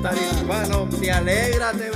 Despertar hispano, te alegra, te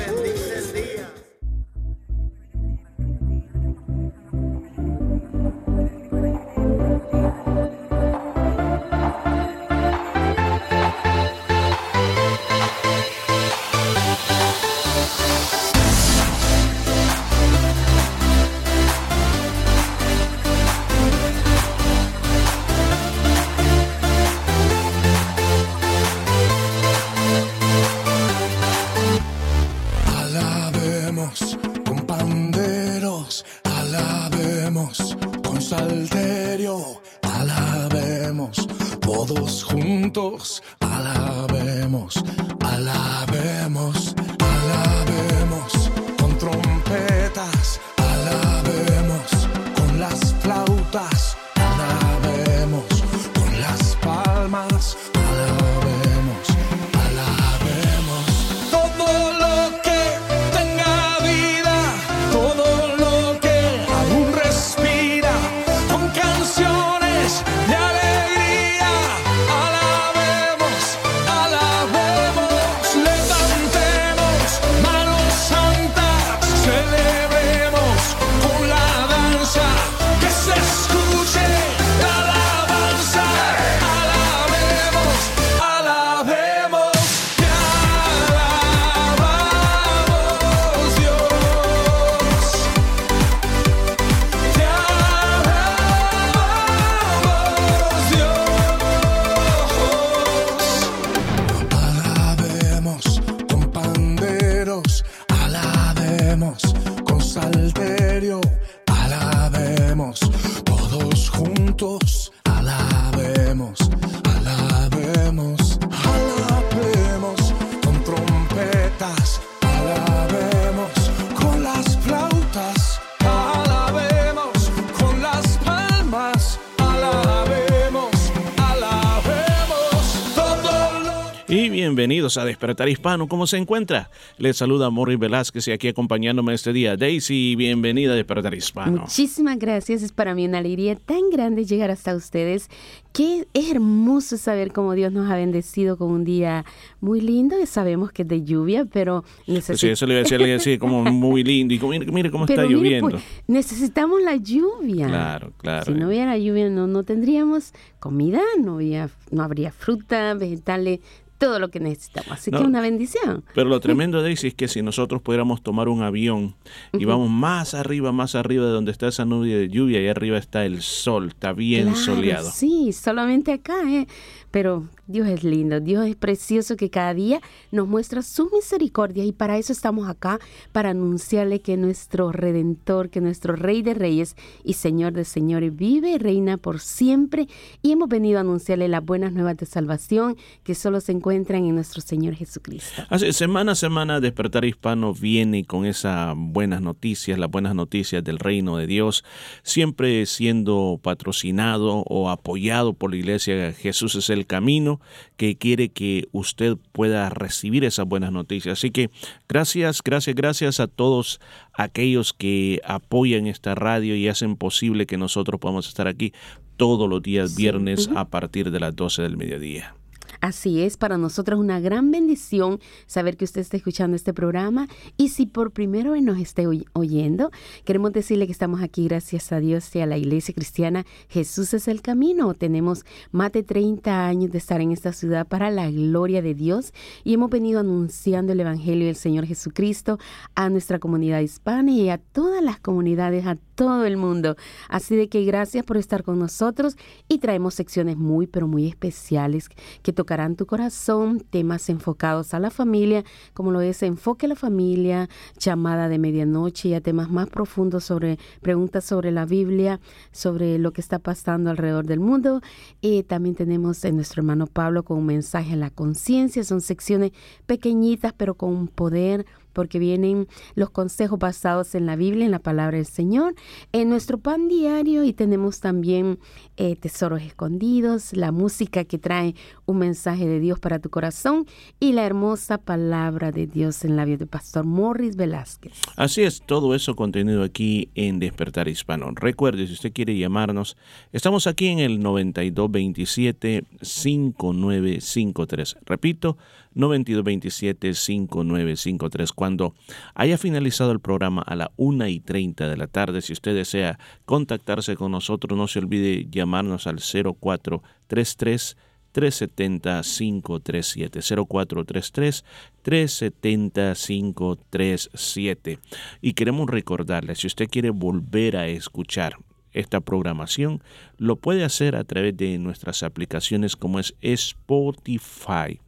bienvenidos a Despertar Hispano. ¿Cómo se encuentra? Les saluda Morris Velázquez y aquí acompañándome este día. Daisy, bienvenida a Despertar Hispano. Muchísimas gracias. Es para mí una alegría tan grande llegar hasta ustedes. Es hermoso saber cómo Dios nos ha bendecido con un día muy lindo. Y sabemos que es de lluvia, pero Pues sí, necesitamos. eso le iba a decir, le iba a decir como muy lindo. Y como, mire, mire cómo está Pero mire, lloviendo. pues, necesitamos la lluvia. Claro, claro. Si no hubiera lluvia, no, no tendríamos comida, no, había, no habría fruta, vegetales, todo lo que necesitamos. Así No. que una bendición. Pero lo tremendo, Daisy, es que si nosotros pudiéramos tomar un avión y vamos más arriba, más arriba de donde está esa nube de lluvia, y arriba está el sol, está bien Claro, soleado. Sí, solamente acá, ¿eh? Pero Dios es lindo, Dios es precioso que cada día nos muestra su misericordia y para eso estamos acá, para anunciarle que nuestro Redentor, que nuestro Rey de Reyes y Señor de Señores vive y reina por siempre y hemos venido a anunciarle las buenas nuevas de salvación que solo se encuentran en nuestro Señor Jesucristo. Hace semana a semana Despertar Hispano viene con esas buenas noticias, las buenas noticias del reino de Dios, siempre siendo patrocinado o apoyado por la iglesia Jesús es el camino, que quiere que usted pueda recibir esas buenas noticias. Así que gracias, gracias, gracias a todos aquellos que apoyan esta radio y hacen posible que nosotros podamos estar aquí todos los días viernes a partir de las 12 del mediodía. Así es, para nosotros una gran bendición saber que usted está escuchando este programa. Y si por primera vez nos esté oy- oyendo, queremos decirle que estamos aquí gracias a Dios y a la Iglesia Cristiana. Jesús es el camino. Tenemos más de 30 años de estar en esta ciudad para la gloria de Dios. Y hemos venido anunciando el Evangelio del Señor Jesucristo a nuestra comunidad hispana y a todas las comunidades, a todo el mundo. Así de que gracias por estar con nosotros y traemos secciones muy, pero muy especiales que tocarán tu corazón, temas enfocados a la familia, como lo es Enfoque a la Familia, llamada de medianoche y a temas más profundos sobre preguntas sobre la Biblia, sobre lo que está pasando alrededor del mundo. Y también tenemos a nuestro hermano Pablo con un mensaje a la conciencia. Son secciones pequeñitas, pero con un poder porque vienen los consejos basados en la Biblia, en la palabra del Señor, en nuestro pan diario y tenemos también eh, tesoros escondidos, la música que trae un mensaje de Dios para tu corazón y la hermosa palabra de Dios en la vida de Pastor Morris Velázquez. Así es, todo eso contenido aquí en Despertar Hispano. Recuerde, si usted quiere llamarnos, estamos aquí en el 9227-5953. Repito, 9227-5953. Cuando haya finalizado el programa a la 1 y 30 de la tarde, si usted desea contactarse con nosotros, no se olvide llamarnos al 0433 370 537 0433 370 537 y queremos recordarle si usted quiere volver a escuchar esta programación, lo puede hacer a través de nuestras aplicaciones como es Spotify.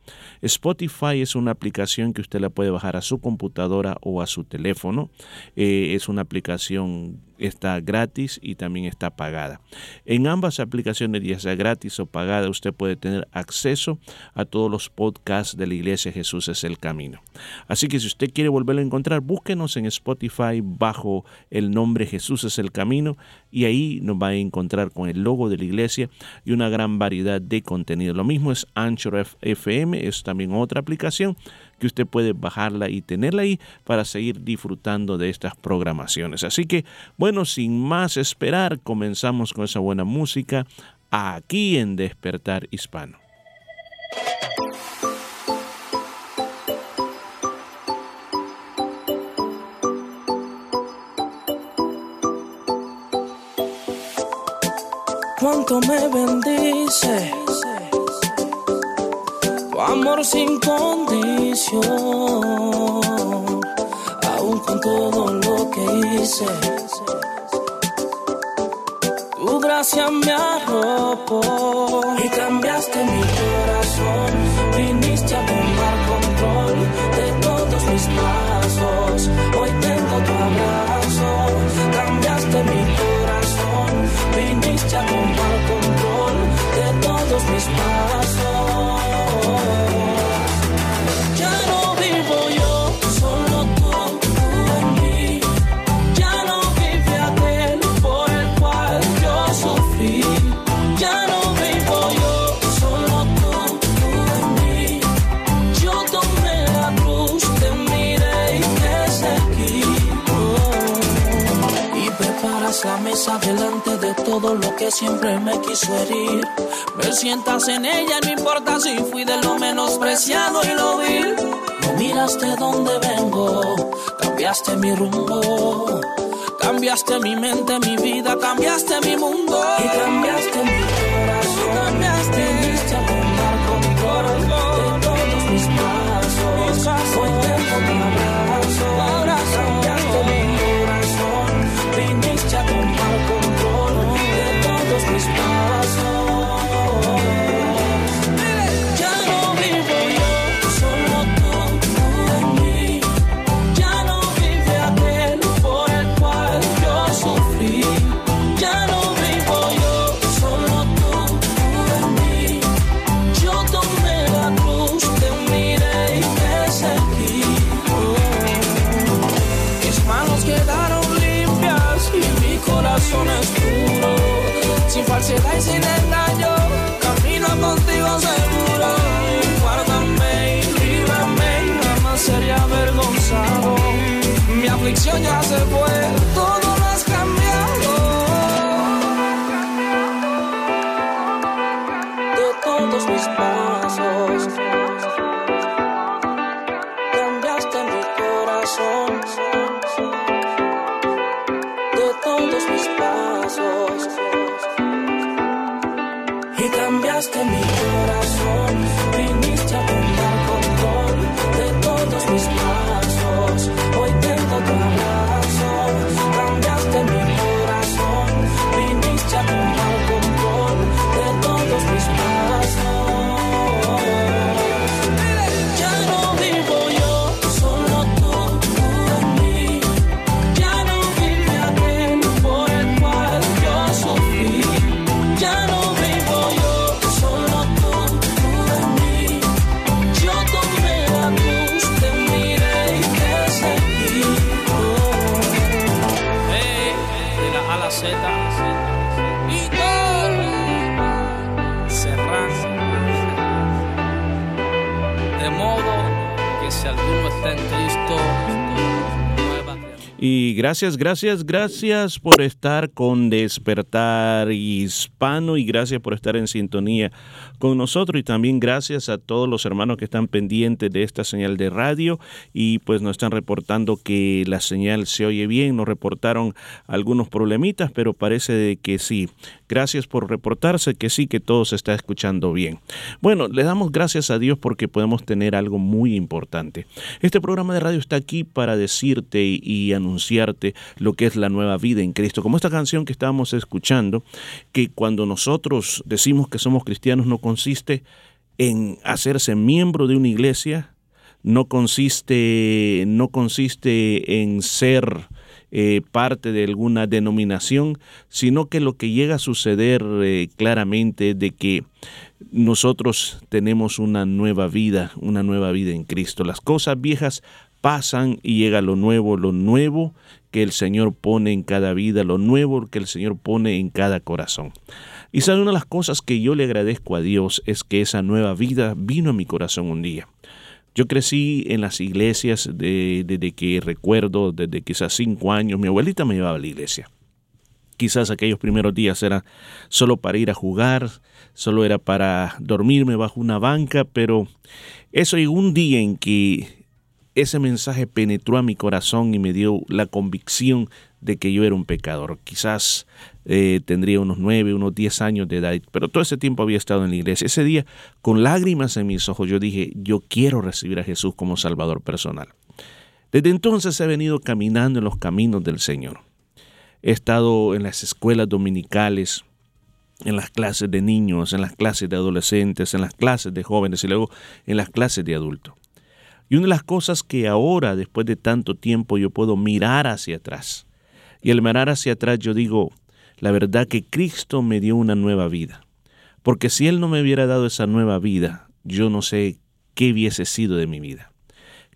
Spotify es una aplicación que usted la puede bajar a su computadora o a su teléfono. Eh, es una aplicación está gratis y también está pagada. En ambas aplicaciones, ya sea gratis o pagada, usted puede tener acceso a todos los podcasts de la Iglesia Jesús es el Camino. Así que si usted quiere volverlo a encontrar, búsquenos en Spotify bajo el nombre Jesús es el Camino y ahí nos va a encontrar con el logo de la iglesia y una gran variedad de contenido. Lo mismo es Anchor FM, es también otra aplicación que usted puede bajarla y tenerla ahí para seguir disfrutando de estas programaciones. Así que, bueno, sin más esperar, comenzamos con esa buena música aquí en Despertar Hispano. cuánto me bendice. Amor sin condición, aún con todo lo que hice. Tu gracia me arropó y cambiaste mi corazón. Viniste a tomar control de todos mis pasos. Hoy tengo tu abrazo, cambiaste mi corazón. Viniste a tomar control de todos mis pasos. Delante de todo lo que siempre me quiso herir. Me sientas en ella, no importa si fui de lo menospreciado y lo vil. No miraste dónde vengo, cambiaste mi rumbo. Cambiaste mi mente, mi vida, cambiaste mi mundo. Y cambiaste gracias, gracias, gracias por estar con Despertar Hispano y gracias por estar en sintonía nosotros y también gracias a todos los hermanos que están pendientes de esta señal de radio y pues nos están reportando que la señal se oye bien, nos reportaron algunos problemitas, pero parece de que sí. Gracias por reportarse que sí, que todo se está escuchando bien. Bueno, le damos gracias a Dios porque podemos tener algo muy importante. Este programa de radio está aquí para decirte y anunciarte lo que es la nueva vida en Cristo. Como esta canción que estábamos escuchando, que cuando nosotros decimos que somos cristianos no consiste en hacerse miembro de una iglesia, no consiste, no consiste en ser eh, parte de alguna denominación, sino que lo que llega a suceder eh, claramente es de que nosotros tenemos una nueva vida, una nueva vida en Cristo. Las cosas viejas pasan y llega lo nuevo, lo nuevo que el Señor pone en cada vida, lo nuevo que el Señor pone en cada corazón. Y sabe una de las cosas que yo le agradezco a Dios es que esa nueva vida vino a mi corazón un día. Yo crecí en las iglesias desde que recuerdo, desde quizás cinco años, mi abuelita me llevaba a la iglesia. Quizás aquellos primeros días eran solo para ir a jugar, solo era para dormirme bajo una banca, pero eso llegó un día en que ese mensaje penetró a mi corazón y me dio la convicción de que yo era un pecador. Quizás eh, tendría unos nueve, unos diez años de edad, pero todo ese tiempo había estado en la iglesia. Ese día, con lágrimas en mis ojos, yo dije, yo quiero recibir a Jesús como Salvador personal. Desde entonces he venido caminando en los caminos del Señor. He estado en las escuelas dominicales, en las clases de niños, en las clases de adolescentes, en las clases de jóvenes y luego en las clases de adultos. Y una de las cosas que ahora, después de tanto tiempo, yo puedo mirar hacia atrás y al mirar hacia atrás yo digo, la verdad que Cristo me dio una nueva vida. Porque si Él no me hubiera dado esa nueva vida, yo no sé qué hubiese sido de mi vida.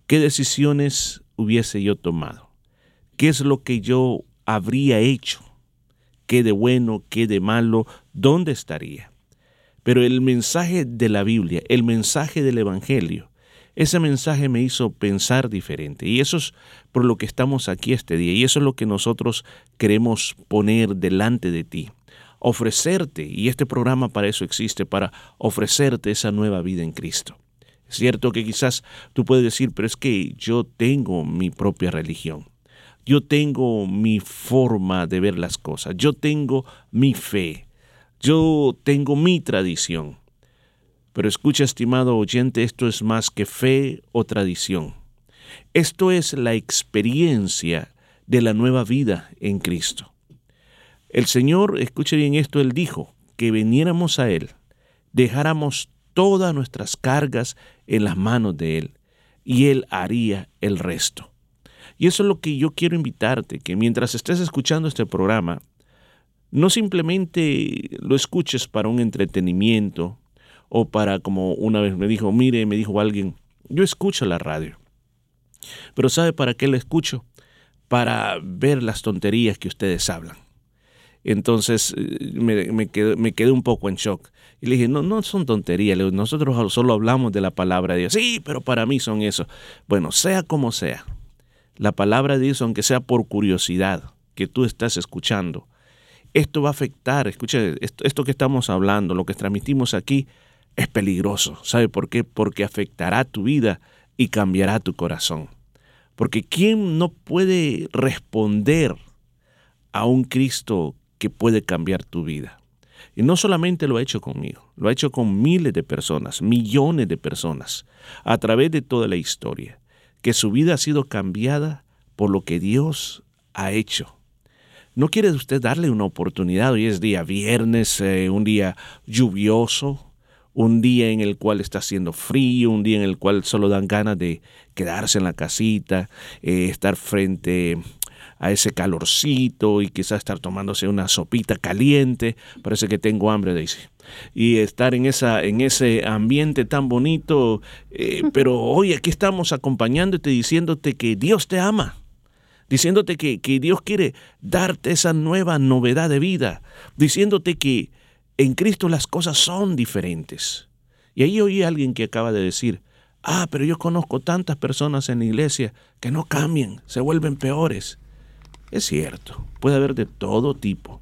¿Qué decisiones hubiese yo tomado? ¿Qué es lo que yo habría hecho? ¿Qué de bueno, qué de malo? ¿Dónde estaría? Pero el mensaje de la Biblia, el mensaje del Evangelio, ese mensaje me hizo pensar diferente y eso es por lo que estamos aquí este día y eso es lo que nosotros queremos poner delante de ti. Ofrecerte, y este programa para eso existe, para ofrecerte esa nueva vida en Cristo. Es cierto que quizás tú puedes decir, pero es que yo tengo mi propia religión. Yo tengo mi forma de ver las cosas. Yo tengo mi fe. Yo tengo mi tradición. Pero escucha, estimado oyente, esto es más que fe o tradición. Esto es la experiencia de la nueva vida en Cristo. El Señor, escuche bien esto, Él dijo que viniéramos a Él, dejáramos todas nuestras cargas en las manos de Él y Él haría el resto. Y eso es lo que yo quiero invitarte, que mientras estés escuchando este programa, no simplemente lo escuches para un entretenimiento, o para, como una vez me dijo, mire, me dijo alguien, yo escucho la radio, pero ¿sabe para qué la escucho? Para ver las tonterías que ustedes hablan. Entonces eh, me, me, quedé, un poco en shock. Y le dije, no, no son tonterías, nosotros solo hablamos de la palabra de Dios. Sí, pero para mí son eso. Bueno, sea como sea, la palabra de Dios, aunque sea por curiosidad que tú estás escuchando, esto va a afectar, escuche, esto, esto que estamos hablando, lo que transmitimos aquí, es peligroso. ¿Sabe por qué? Porque afectará tu vida y cambiará tu corazón. Porque ¿quién no puede responder a un Cristo que puede cambiar tu vida? Y no solamente lo ha hecho conmigo, lo ha hecho con miles de personas, millones de personas, a través de toda la historia, que su vida ha sido cambiada por lo que Dios ha hecho. ¿No quiere usted darle una oportunidad? Hoy es día viernes, eh, un día lluvioso, un día en el cual está haciendo frío, un día en el cual solo dan ganas de quedarse en la casita, eh, estar frente a ese calorcito y quizás estar tomándose una sopita caliente, parece que tengo hambre, Daisy. Y estar en, esa, en ese ambiente tan bonito, eh, pero hoy aquí estamos acompañándote, diciéndote que Dios te ama, diciéndote que, que Dios quiere darte esa nueva novedad de vida, diciéndote que en Cristo las cosas son diferentes. Y ahí oí a alguien que acaba de decir, Ah, pero yo conozco tantas personas en la iglesia que no cambian, se vuelven peores. Es cierto, puede haber de todo tipo,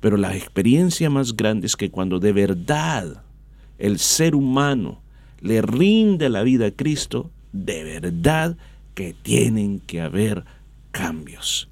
pero la experiencia más grande es que cuando de verdad el ser humano le rinde la vida a Cristo, de verdad que tienen que haber cambios.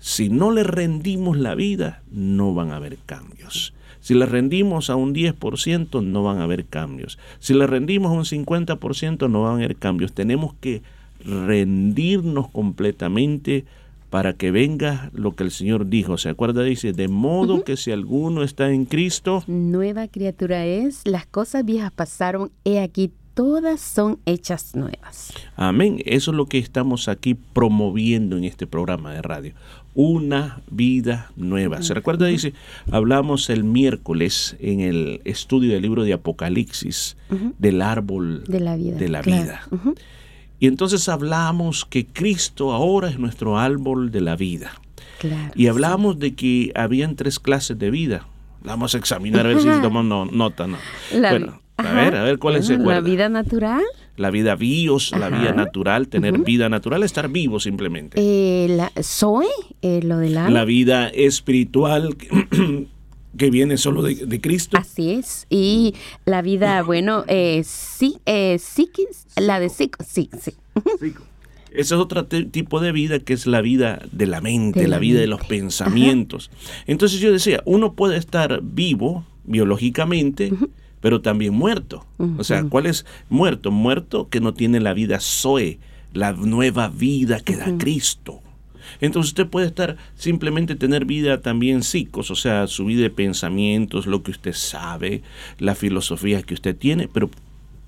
Si no le rendimos la vida, no van a haber cambios. Si le rendimos a un 10%, no van a haber cambios. Si le rendimos a un 50%, no van a haber cambios. Tenemos que rendirnos completamente para que venga lo que el Señor dijo. ¿Se acuerda? Dice, de modo que si alguno está en Cristo, nueva criatura es, las cosas viejas pasaron, he aquí todas son hechas nuevas. Amén. Eso es lo que estamos aquí promoviendo en este programa de radio. Una vida nueva. ¿Se recuerda? Dice, hablamos el miércoles en el estudio del libro de Apocalipsis del árbol de la vida. De la vida. Y entonces hablamos que Cristo ahora es nuestro árbol de la vida. y hablamos de que habían tres clases de vida. Vamos a examinar a ver si tomamos nota. No. bueno, a ver, a ver cuál es el La vida natural. La vida bios, la vida natural, tener vida natural, estar vivo simplemente. Eh, la, soy, eh, lo del alma. La vida espiritual que viene solo de, Cristo. Así es. Y la vida, bueno, eh, sí, eh, sí, la de sí, sí, sí. Ese es otro tipo de vida que es la vida de la mente, la, vida de los pensamientos. Entonces yo decía, uno puede estar vivo biológicamente, pero también muerto. O sea, ¿cuál es muerto? Muerto que no tiene la vida Zoe, la nueva vida que da Cristo. Entonces usted puede estar simplemente tener vida también psicos, o sea, su vida de pensamientos, lo que usted sabe, la filosofía que usted tiene, pero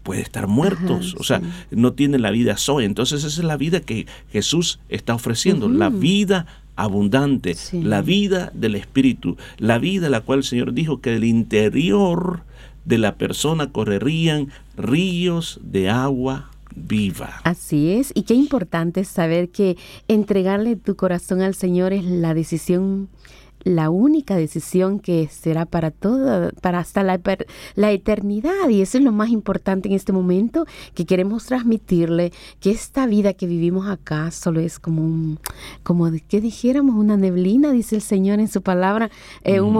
puede estar muertos, o sea, no tiene la vida Zoe. Entonces esa es la vida que Jesús está ofreciendo, la vida abundante, la vida del Espíritu, la vida la cual el Señor dijo que del interior de la persona correrían ríos de agua viva. Así es, y qué importante saber que entregarle tu corazón al Señor es la decisión la única decisión que será para todo, para hasta la, la, eternidad. Y eso es lo más importante en este momento, que queremos transmitirle que esta vida que vivimos acá solo es como un, como que dijéramos, una neblina, dice el Señor en su palabra, eh, un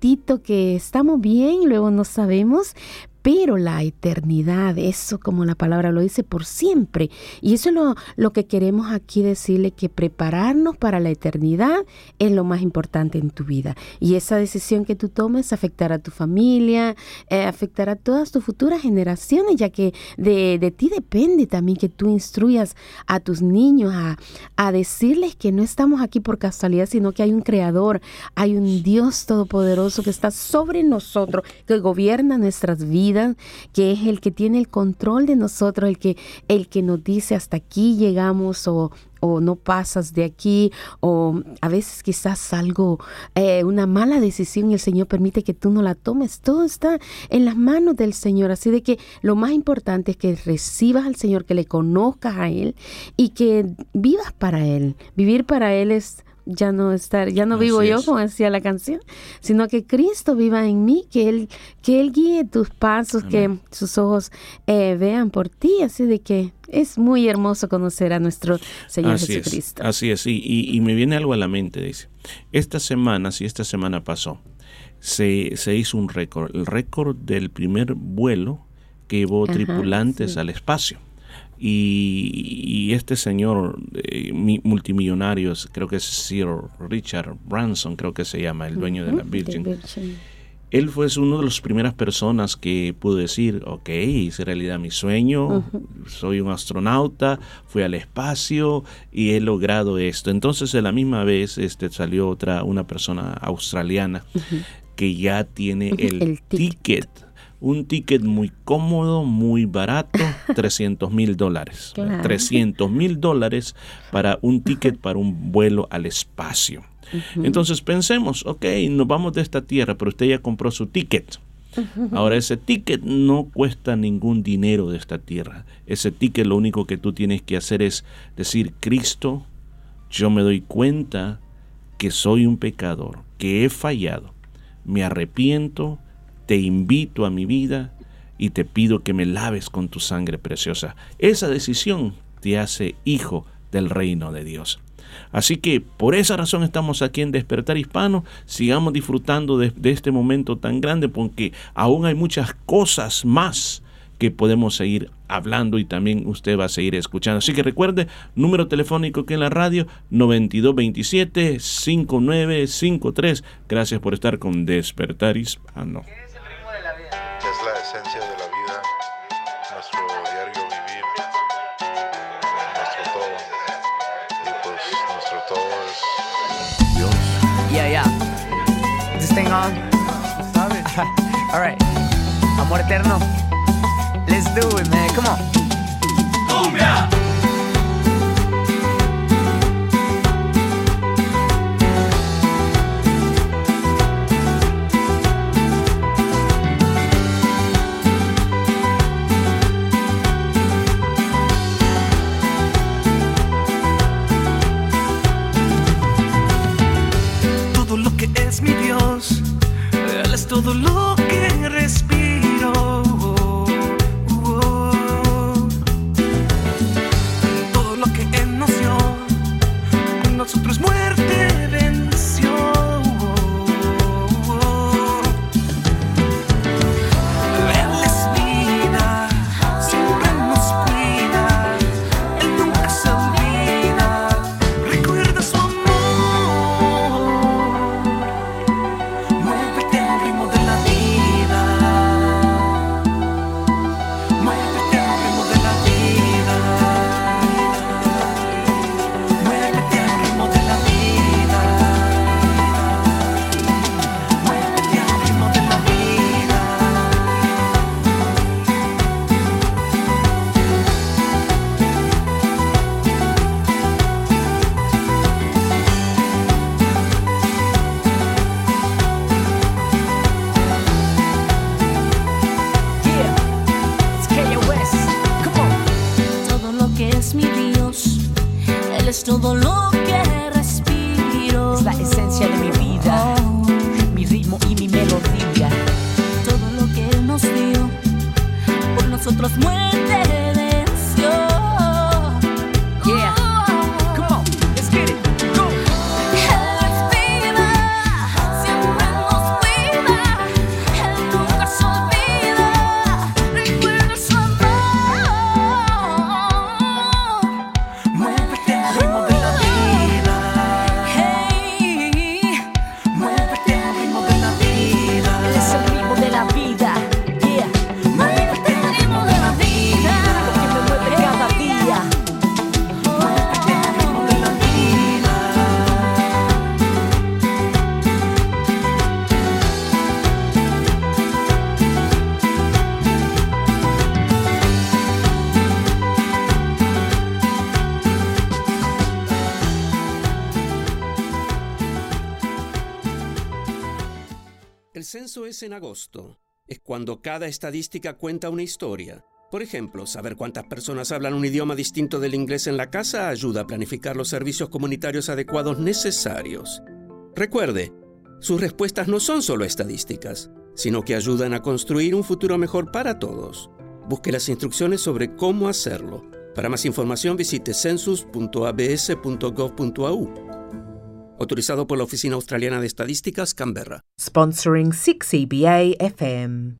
momentito que estamos bien, luego no sabemos, pero la eternidad, eso como la palabra lo dice, por siempre. Y eso es lo, lo, que queremos aquí decirle, que prepararnos para la eternidad es lo más importante en tu vida. Y esa decisión que tú tomes afectará a tu familia, eh, afectará a todas tus futuras generaciones, ya que de, de, ti depende también que tú instruyas a tus niños a, a decirles que no estamos aquí por casualidad, sino que hay un creador, hay un Dios todopoderoso que está sobre nosotros, que gobierna nuestras vidas que es el que tiene el control de nosotros, el que, el que nos dice hasta aquí llegamos o, o no pasas de aquí, o a veces quizás algo, eh, una mala decisión y el Señor permite que tú no la tomes. Todo está en las manos del Señor. Así de que lo más importante es que recibas al Señor, que le conozcas a Él y que vivas para Él. Vivir para Él es ya no estar, ya no vivo yo, como decía la canción, sino que Cristo viva en mí, que Él, que Él guíe tus pasos, que sus ojos eh, vean por ti, así de que es muy hermoso conocer a nuestro Señor Jesucristo. así es, y, y, me viene algo a la mente, dice, esta semana, si esta semana pasó, se, se hizo un récord, el récord del primer vuelo que llevó tripulantes al espacio. Y, este señor eh, multimillonario, creo que es Sir Richard Branson, creo que se llama, el dueño de la Virgin. Él fue una de las primeras personas que pudo decir, ok, hice realidad mi sueño, soy un astronauta, fui al espacio y he logrado esto. Entonces, a la misma vez este, salió otra, una persona australiana que ya tiene el, ticket un ticket muy cómodo, muy barato, 300 mil dólares. 300 mil dólares para un ticket para un vuelo al espacio. Entonces pensemos, ok, nos vamos de esta tierra, pero usted ya compró su ticket. Ahora ese ticket no cuesta ningún dinero de esta tierra. Ese ticket lo único que tú tienes que hacer es decir, Cristo, yo me doy cuenta que soy un pecador, que he fallado, me arrepiento, te invito a mi vida y te pido que me laves con tu sangre preciosa. Esa decisión te hace hijo del reino de Dios. Así que por esa razón estamos aquí en Despertar Hispano. Sigamos disfrutando de, este momento tan grande porque aún hay muchas cosas más que podemos seguir hablando y también usted va a seguir escuchando. Así que recuerde, número telefónico que en la radio 9227-5953. Gracias por estar con Despertar Hispano. Esencia de la vida, nuestro diario vivir, nuestro todo. Y pues nuestro todo es Dios. Yeah, yeah. This thing on? All right. Amor eterno. Let's do it, man. Come on. Cumbia. Él es en agosto. Es cuando cada estadística cuenta una historia. Por ejemplo, saber cuántas personas hablan un idioma distinto del inglés en la casa ayuda a planificar los servicios comunitarios adecuados necesarios. Recuerde, sus respuestas no son solo estadísticas, sino que ayudan a construir un futuro mejor para todos. Busque las instrucciones sobre cómo hacerlo. Para más información visite census.abs.gov.au. Autorizado por la Oficina Australiana de Estadísticas, Canberra. Sponsoring 6EBA FM.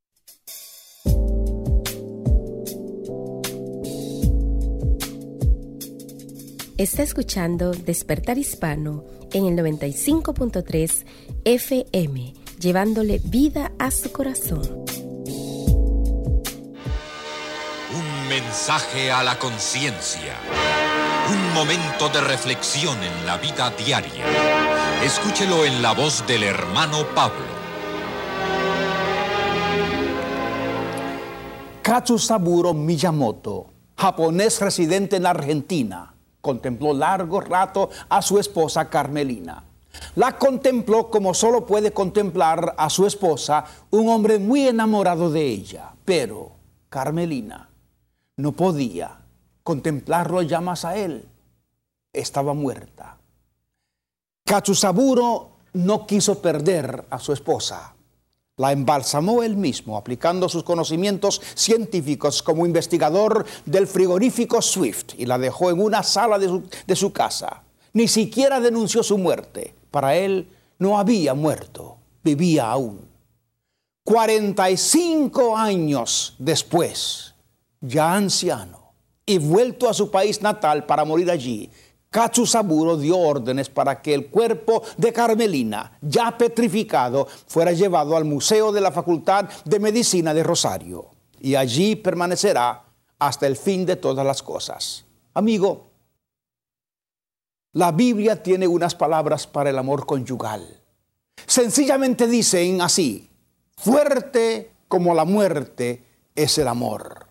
Está escuchando Despertar Hispano en el 95.3 FM, llevándole vida a su corazón. Un mensaje a la conciencia. Un momento de reflexión en la vida diaria. Escúchelo en la voz del hermano Pablo. Katsusaburo Miyamoto, japonés residente en Argentina, contempló largo rato a su esposa Carmelina. La contempló como solo puede contemplar a su esposa un hombre muy enamorado de ella, pero Carmelina no podía contemplarlo ya más a él. Estaba muerta. Katsusaburo no quiso perder a su esposa. La embalsamó él mismo, aplicando sus conocimientos científicos como investigador del frigorífico Swift y la dejó en una sala de su, casa. Ni siquiera denunció su muerte. Para él no había muerto, vivía aún. 45 años después, ya anciano y vuelto a su país natal para morir allí, Katsusaburo dio órdenes para que el cuerpo de Carmelina, ya petrificado, fuera llevado al Museo de la Facultad de Medicina de Rosario y allí permanecerá hasta el fin de todas las cosas. Amigo, la Biblia tiene unas palabras para el amor conyugal. Sencillamente dicen así, fuerte como la muerte es el amor.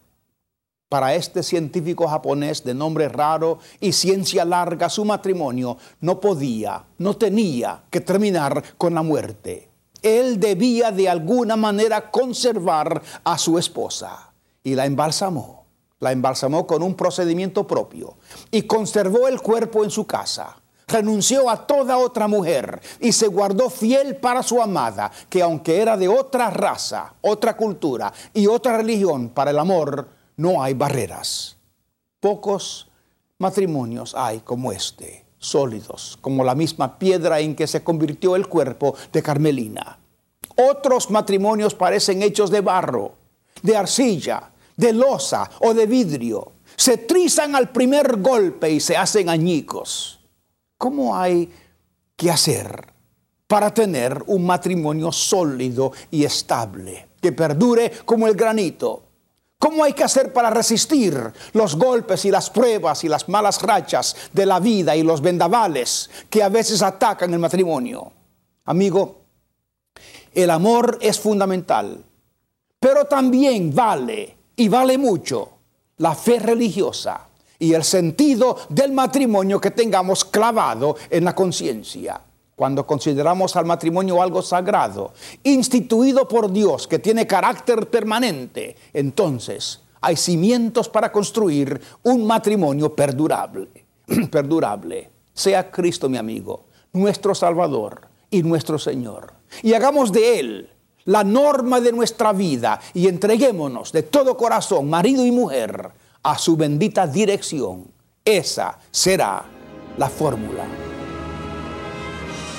Para este científico japonés de nombre raro y ciencia larga, su matrimonio no podía, no tenía que terminar con la muerte. Él debía de alguna manera conservar a su esposa y la embalsamó. La embalsamó con un procedimiento propio y conservó el cuerpo en su casa. Renunció a toda otra mujer y se guardó fiel para su amada, que aunque era de otra raza, otra cultura y otra religión, para el amor no hay barreras. Pocos matrimonios hay como este, sólidos, como la misma piedra en que se convirtió el cuerpo de Carmelina. Otros matrimonios parecen hechos de barro, de arcilla, de losa o de vidrio. Se trizan al primer golpe y se hacen añicos. ¿Cómo hay que hacer para tener un matrimonio sólido y estable, que perdure como el granito? ¿Cómo hay que hacer para resistir los golpes y las pruebas y las malas rachas de la vida y los vendavales que a veces atacan el matrimonio? Amigo, el amor es fundamental, pero también vale y vale mucho la fe religiosa y el sentido del matrimonio que tengamos clavado en la conciencia cuando consideramos al matrimonio algo sagrado, instituido por Dios, que tiene carácter permanente, entonces hay cimientos para construir un matrimonio perdurable. perdurable. Sea Cristo mi amigo, nuestro Salvador y nuestro Señor. Y hagamos de Él la norma de nuestra vida y entreguémonos de todo corazón, marido y mujer, a su bendita dirección. Esa será la fórmula.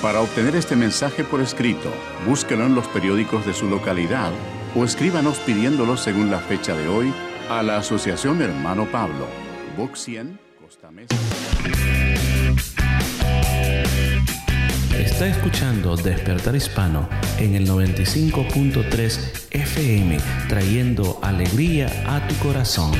Para obtener este mensaje por escrito, búsquelo en los periódicos de su localidad o escríbanos pidiéndolo según la fecha de hoy a la Asociación Hermano Pablo, Box 100, Costa Mesa. Está escuchando Despertar Hispano en el 95.3 FM, trayendo alegría a tu corazón.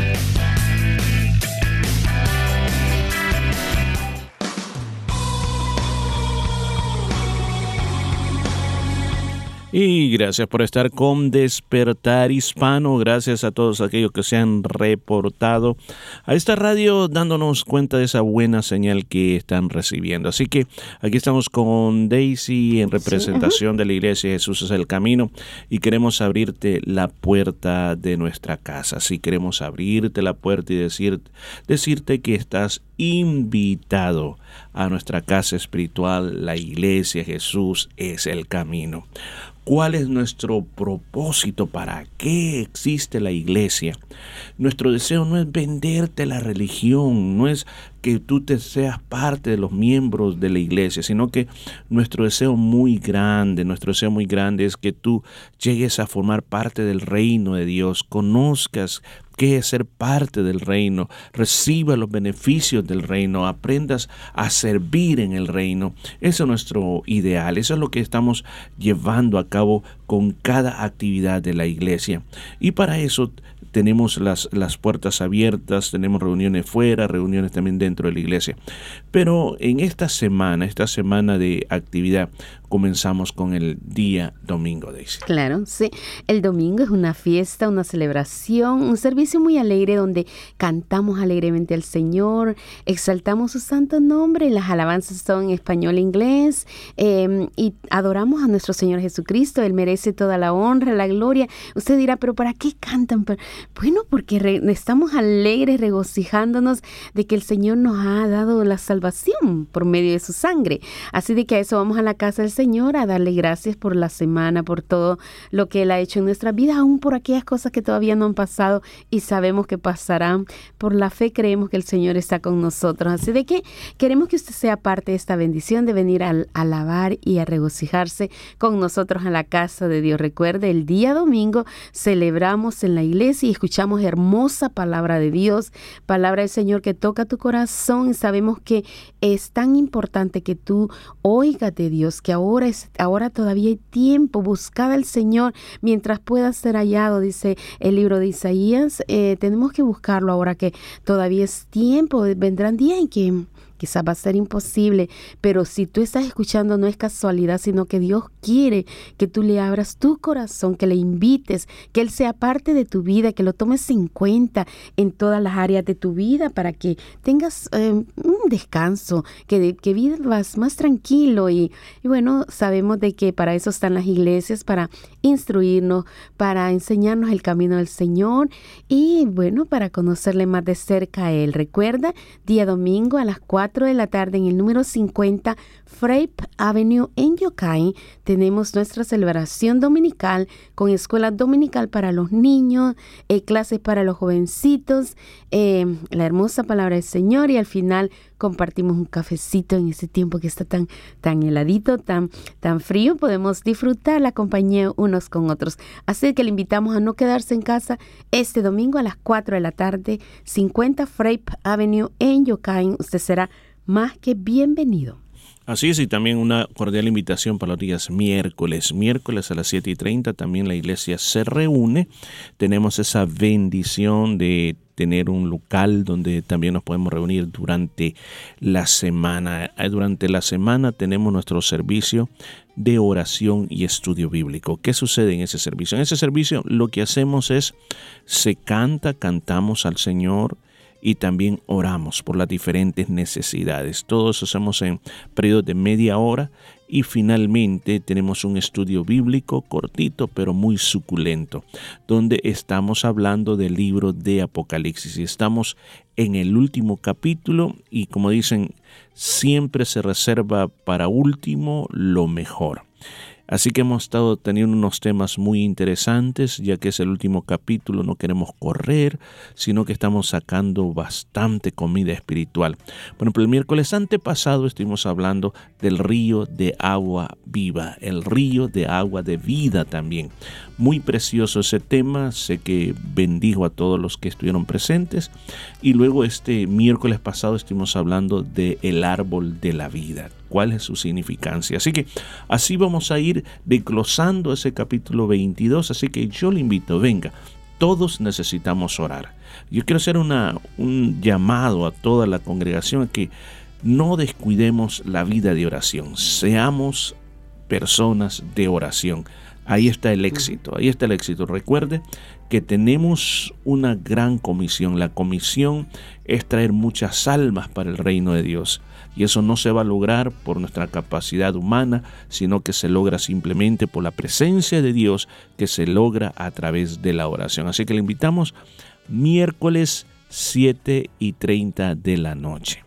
Y gracias por estar con Despertar Hispano. Gracias a todos aquellos que se han reportado a esta radio dándonos cuenta de esa buena señal que están recibiendo. Así que aquí estamos con Daisy en representación de la Iglesia Jesús es el Camino y queremos abrirte la puerta de nuestra casa. Sí, queremos abrirte la puerta y decir, decirte que estás invitado a nuestra casa espiritual, la Iglesia Jesús es el Camino cuál es nuestro propósito, para qué existe la iglesia. Nuestro deseo no es venderte la religión, no es que tú te seas parte de los miembros de la iglesia, sino que nuestro deseo muy grande, nuestro deseo muy grande es que tú llegues a formar parte del reino de Dios, conozcas es ser parte del reino, reciba los beneficios del reino, aprendas a servir en el reino. Eso es nuestro ideal, eso es lo que estamos llevando a cabo con cada actividad de la iglesia. Y para eso tenemos las, las puertas abiertas, tenemos reuniones fuera, reuniones también dentro de la iglesia. Pero en esta semana, esta semana de actividad, comenzamos con el día domingo, Daisy. Claro, sí. El domingo es una fiesta, una celebración, un servicio muy alegre donde cantamos alegremente al Señor, exaltamos su santo nombre, las alabanzas son en español e inglés em, y adoramos a nuestro Señor Jesucristo. Él merece toda la honra, la gloria. Usted dirá, pero ¿para qué cantan? Bueno, porque estamos alegres, regocijándonos de que el Señor nos ha dado la salvación por medio de su sangre. Así de que a eso vamos a la casa del Señor a darle gracias por la semana, por todo lo que Él ha hecho en nuestra vida, aún por aquellas cosas que todavía no han pasado y sabemos que pasarán. Por la fe creemos que el Señor está con nosotros. Así de que queremos que usted sea parte de esta bendición de venir a alabar y a regocijarse con nosotros en la casa de Dios. Recuerde, el día domingo celebramos en la iglesia y escuchamos hermosa palabra de Dios, palabra del Señor que toca tu corazón sabemos que es tan importante que tú oigas de Dios, que ahora, es, ahora todavía hay tiempo, buscad al Señor mientras pueda ser hallado, dice el libro de Isaías. Eh, tenemos que buscarlo ahora que todavía es tiempo, vendrán días en que quizás va a ser imposible, pero si tú estás escuchando no es casualidad, sino que Dios quiere que tú le abras tu corazón, que le invites, que Él sea parte de tu vida, que lo tomes en cuenta en todas las áreas de tu vida para que tengas eh, un descanso, que, que vivas más tranquilo y, y bueno, sabemos de que para eso están las iglesias, para instruirnos, para enseñarnos el camino del Señor y bueno, para conocerle más de cerca a Él. Recuerda, día domingo a las 4 de la tarde en el número 50 Frape Avenue en Yokai tenemos nuestra celebración dominical con escuela dominical para los niños, eh, clases para los jovencitos, eh, la hermosa palabra del Señor y al final compartimos un cafecito en ese tiempo que está tan, tan heladito, tan, tan frío, podemos disfrutar la compañía unos con otros. Así que le invitamos a no quedarse en casa este domingo a las 4 de la tarde, 50 Frape Avenue en Yokai. Usted será más que bienvenido. Así es, y también una cordial invitación para los días miércoles. Miércoles a las 7 y 30 también la iglesia se reúne. Tenemos esa bendición de tener un local donde también nos podemos reunir durante la semana. Eh, durante la semana tenemos nuestro servicio de oración y estudio bíblico. ¿Qué sucede en ese servicio? En ese servicio lo que hacemos es, se canta, cantamos al Señor, y también oramos por las diferentes necesidades. Todo eso hacemos en periodos de media hora y finalmente tenemos un estudio bíblico cortito pero muy suculento, donde estamos hablando del libro de Apocalipsis y estamos en el último capítulo y como dicen, siempre se reserva para último lo mejor. Así que hemos estado teniendo unos temas muy interesantes, ya que es el último capítulo, no queremos correr, sino que estamos sacando bastante comida espiritual. Bueno, pero el miércoles antepasado estuvimos hablando del río de agua viva, el río de agua de vida también. Muy precioso ese tema, sé que bendijo a todos los que estuvieron presentes. Y luego este miércoles pasado estuvimos hablando del el árbol de la vida cuál es su significancia. Así que así vamos a ir desglosando ese capítulo 22, así que yo le invito, venga, todos necesitamos orar. Yo quiero hacer una, un llamado a toda la congregación a que no descuidemos la vida de oración, seamos personas de oración. Ahí está el éxito, ahí está el éxito. Recuerde que tenemos una gran comisión. La comisión es traer muchas almas para el reino de Dios. Y eso no se va a lograr por nuestra capacidad humana, sino que se logra simplemente por la presencia de Dios que se logra a través de la oración. Así que le invitamos miércoles 7 y 30 de la noche.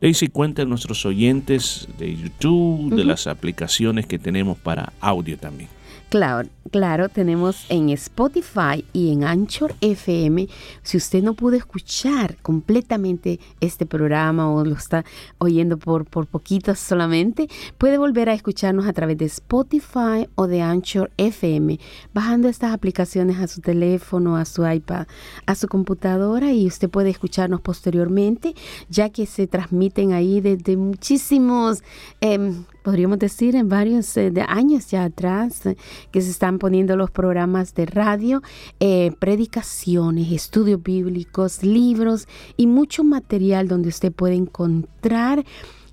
Daisy cuenta a nuestros oyentes de YouTube, de las aplicaciones que tenemos para audio también. Claro, claro, tenemos en Spotify y en Anchor FM. Si usted no pudo escuchar completamente este programa o lo está oyendo por, por poquitos solamente, puede volver a escucharnos a través de Spotify o de Anchor FM, bajando estas aplicaciones a su teléfono, a su iPad, a su computadora y usted puede escucharnos posteriormente, ya que se transmiten ahí desde muchísimos... Em, podríamos decir, en varios eh, años ya atrás, eh, que se están poniendo los programas de radio, eh, predicaciones, estudios bíblicos, libros y mucho material donde usted puede encontrar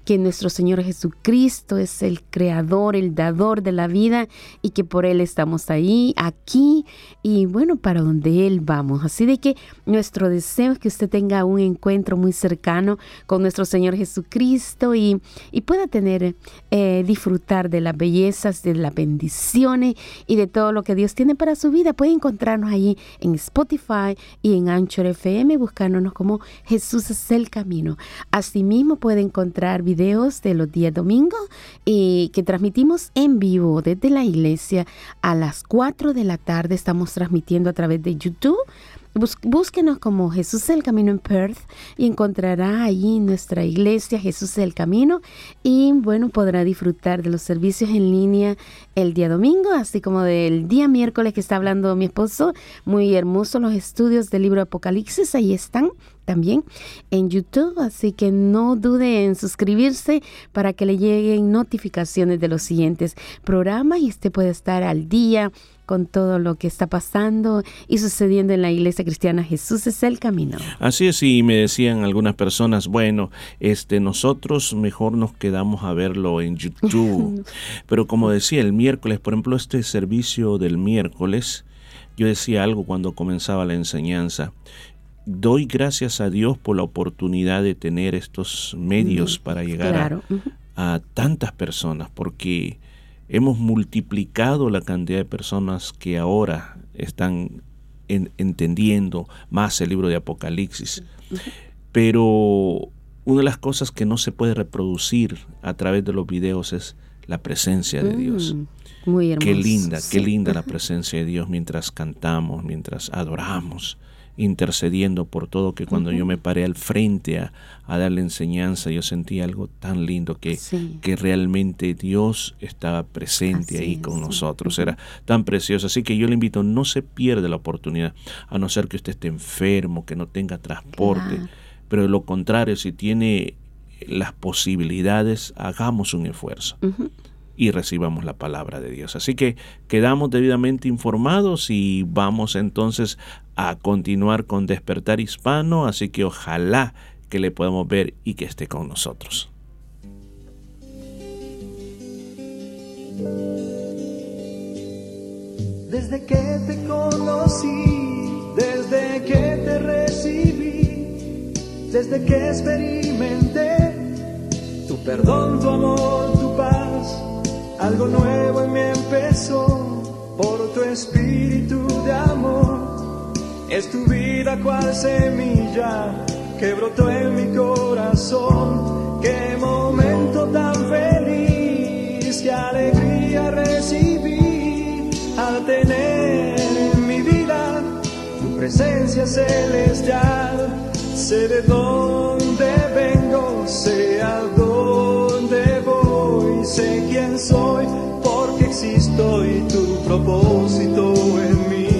que nuestro Señor Jesucristo es el creador, el dador de la vida y que por Él estamos ahí, aquí y bueno, para donde Él vamos. Así de que nuestro deseo es que usted tenga un encuentro muy cercano con nuestro Señor Jesucristo y, y pueda tener, eh, disfrutar de las bellezas, de las bendiciones y de todo lo que Dios tiene para su vida. Puede encontrarnos allí en Spotify y en Anchor FM buscándonos como Jesús es el camino. Asimismo puede encontrar videos de los días domingos y que transmitimos en vivo desde la iglesia a las 4 de la tarde. Estamos transmitiendo a través de YouTube. Búsquenos como Jesús el Camino en Perth y encontrará allí nuestra iglesia Jesús el Camino y bueno, podrá disfrutar de los servicios en línea el día domingo, así como del día miércoles que está hablando mi esposo. Muy hermoso los estudios del libro Apocalipsis, ahí están también en YouTube, así que no dude en suscribirse para que le lleguen notificaciones de los siguientes programas y usted puede estar al día con todo lo que está pasando y sucediendo en la iglesia cristiana. Jesús es el camino. Así es, y me decían algunas personas, bueno, este nosotros mejor nos quedamos a verlo en YouTube. Pero como decía, el miércoles, por ejemplo, este servicio del miércoles, yo decía algo cuando comenzaba la enseñanza doy gracias a Dios por la oportunidad de tener estos medios para llegar a, a, tantas personas, porque hemos multiplicado la cantidad de personas que ahora están entendiendo más el libro de Apocalipsis. Pero una de las cosas que no se puede reproducir a través de los videos es la presencia de Dios. Mm, muy Qué linda, qué linda la presencia de Dios mientras cantamos, mientras adoramos intercediendo por todo, que cuando yo me paré al frente a, a, darle enseñanza, yo sentí algo tan lindo que, que realmente Dios estaba presente ahí con nosotros. Era tan precioso. Así que yo le invito, no se pierda la oportunidad, a no ser que usted esté enfermo, que no tenga transporte. Pero de lo contrario, si tiene las posibilidades, hagamos un esfuerzo y recibamos la palabra de Dios. Así que quedamos debidamente informados y vamos entonces a continuar con Despertar Hispano, así que ojalá que le podamos ver y que esté con nosotros. Desde que te conocí, desde que te recibí, desde que experimenté tu perdón, tu amor, tu paz algo nuevo en mí empezó por tu espíritu de amor. Es tu vida cual semilla que brotó en mi corazón. Qué momento tan feliz, qué alegría recibí al tener en mi vida tu presencia celestial. Sé de dónde vengo, sé a sé quién soy, porque existo y tu propósito en mí.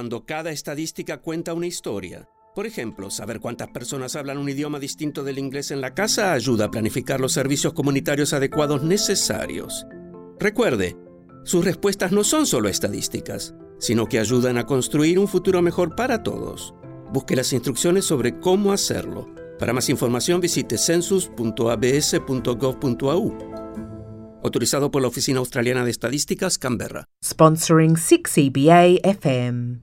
Cuando cada estadística cuenta una historia. Por ejemplo, saber cuántas personas hablan un idioma distinto del inglés en la casa ayuda a planificar los servicios comunitarios adecuados necesarios. Recuerde, sus respuestas no son solo estadísticas, sino que ayudan a construir un futuro mejor para todos. Busque las instrucciones sobre cómo hacerlo. Para más información visite census.abs.gov.au. Autorizado por la Oficina Australiana de Estadísticas, Canberra. Sponsoring 6CBA FM.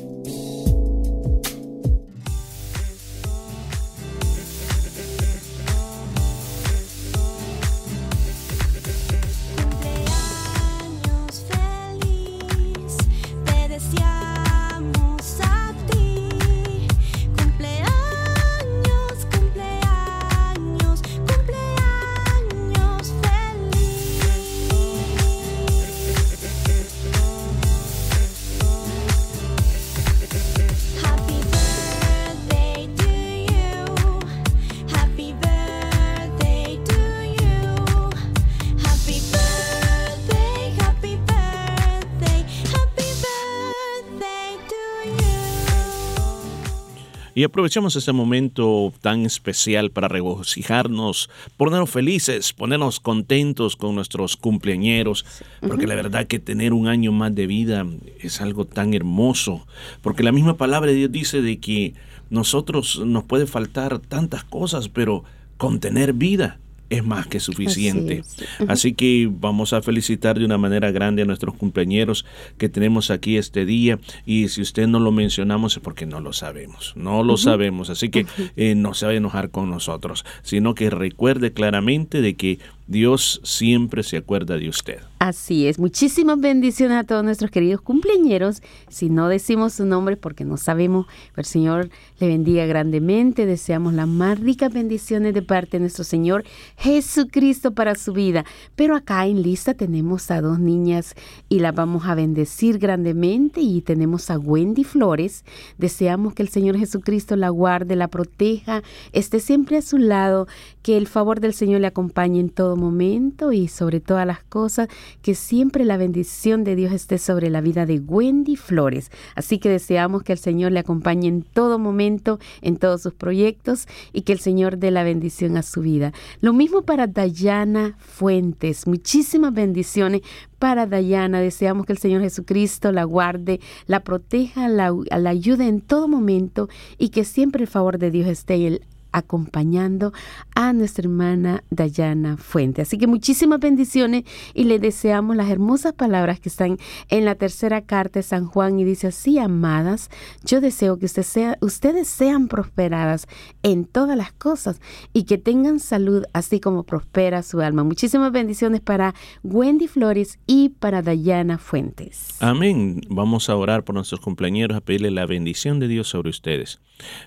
Y aprovechamos este momento tan especial para regocijarnos, ponernos felices, ponernos contentos con nuestros cumpleañeros, porque la verdad que tener un año más de vida es algo tan hermoso, porque la misma palabra de Dios dice de que nosotros nos puede faltar tantas cosas, pero con tener vida es más que suficiente. Así que vamos a felicitar de una manera grande a nuestros compañeros que tenemos aquí este día. Y si usted no lo mencionamos es porque no lo sabemos. No lo sabemos. Así que eh, no se va a enojar con nosotros, sino que recuerde claramente de que Dios siempre se acuerda de usted. Así es, muchísimas bendiciones a todos nuestros queridos cumpleañeros. Si no decimos su nombre porque no sabemos, el Señor le bendiga grandemente. Deseamos las más ricas bendiciones de parte de nuestro Señor Jesucristo para su vida. Pero acá en lista tenemos a dos niñas y las vamos a bendecir grandemente y tenemos a Wendy Flores. Deseamos que el Señor Jesucristo la guarde, la proteja, esté siempre a su lado, que el favor del Señor le acompañe en todo momento y sobre todas las cosas, que siempre la bendición de Dios esté sobre la vida de Wendy Flores. Así que deseamos que el Señor le acompañe en todo momento, en todos sus proyectos y que el Señor dé la bendición a su vida. Lo mismo para Dayana Fuentes. Muchísimas bendiciones para Dayana. Deseamos que el Señor Jesucristo la guarde, la proteja, la, la ayude en todo momento y que siempre el favor de Dios esté en él acompañando a nuestra hermana Dayana Fuente. Así que muchísimas bendiciones y le deseamos las hermosas palabras que están en la tercera carta de San Juan y dice así, amadas, yo deseo que usted sea, ustedes sean prosperadas en todas las cosas y que tengan salud así como prospera su alma. Muchísimas bendiciones para Wendy Flores y para Dayana Fuentes. Amén. Vamos a orar por nuestros compañeros, a pedirle la bendición de Dios sobre ustedes.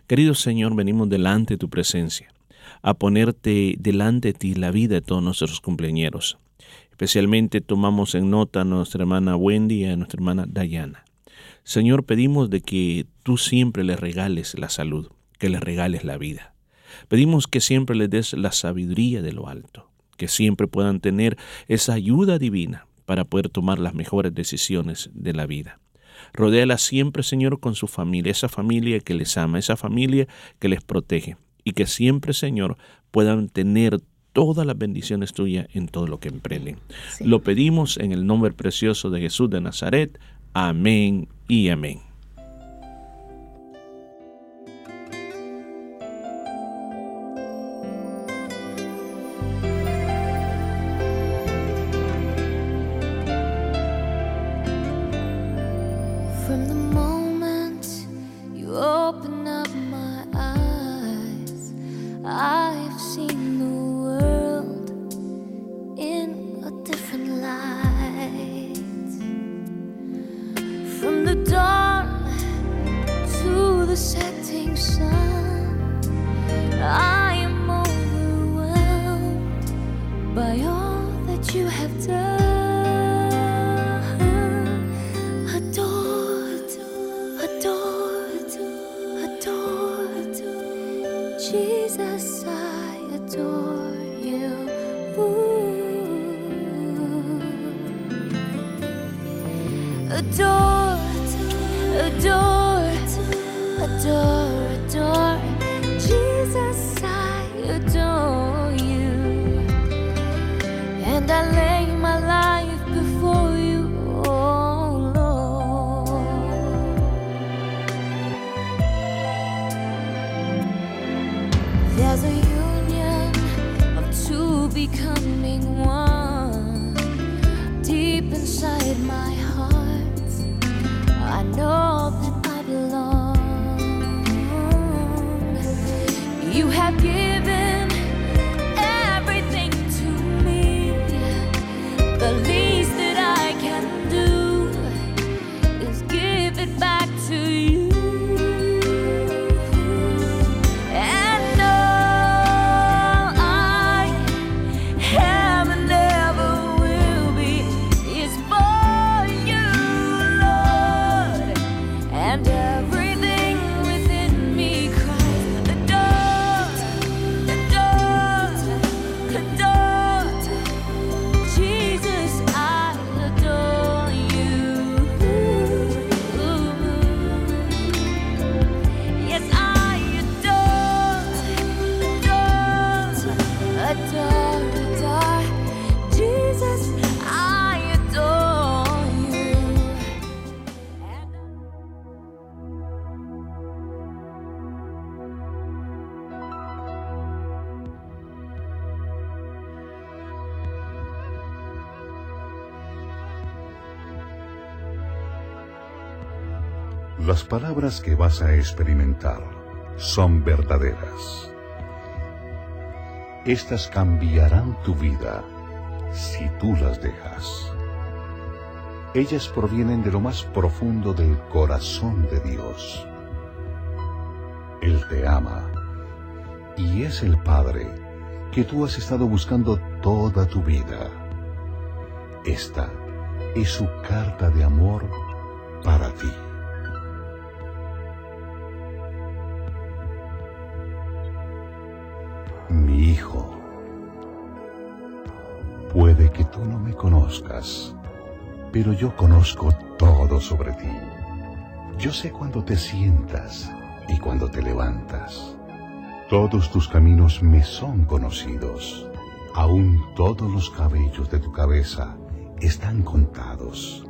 Querido Señor, venimos delante de tu presencia, a ponerte delante de ti la vida de todos nuestros compañeros. Especialmente tomamos en nota a nuestra hermana Wendy y a nuestra hermana Dayana. Señor, pedimos de que tú siempre les regales la salud, que les regales la vida. Pedimos que siempre les des la sabiduría de lo alto, que siempre puedan tener esa ayuda divina para poder tomar las mejores decisiones de la vida. Rodéala siempre, Señor, con su familia, esa familia que les ama, esa familia que les protege, y que siempre, Señor, puedan tener todas las bendiciones tuyas en todo lo que emprenden. Lo pedimos en el nombre precioso de Jesús de Nazaret. Amén y amén. Las palabras que vas a experimentar son verdaderas. Estas cambiarán tu vida si tú las dejas. Ellas provienen de lo más profundo del corazón de Dios. Él te ama y es el Padre que tú has estado buscando toda tu vida. Esta es su carta de amor para ti. Mi hijo, puede que tú no me conozcas, pero yo conozco todo sobre ti. Yo sé cuando te sientas y cuando te levantas. Todos tus caminos me son conocidos. Aún todos los cabellos de tu cabeza están contados,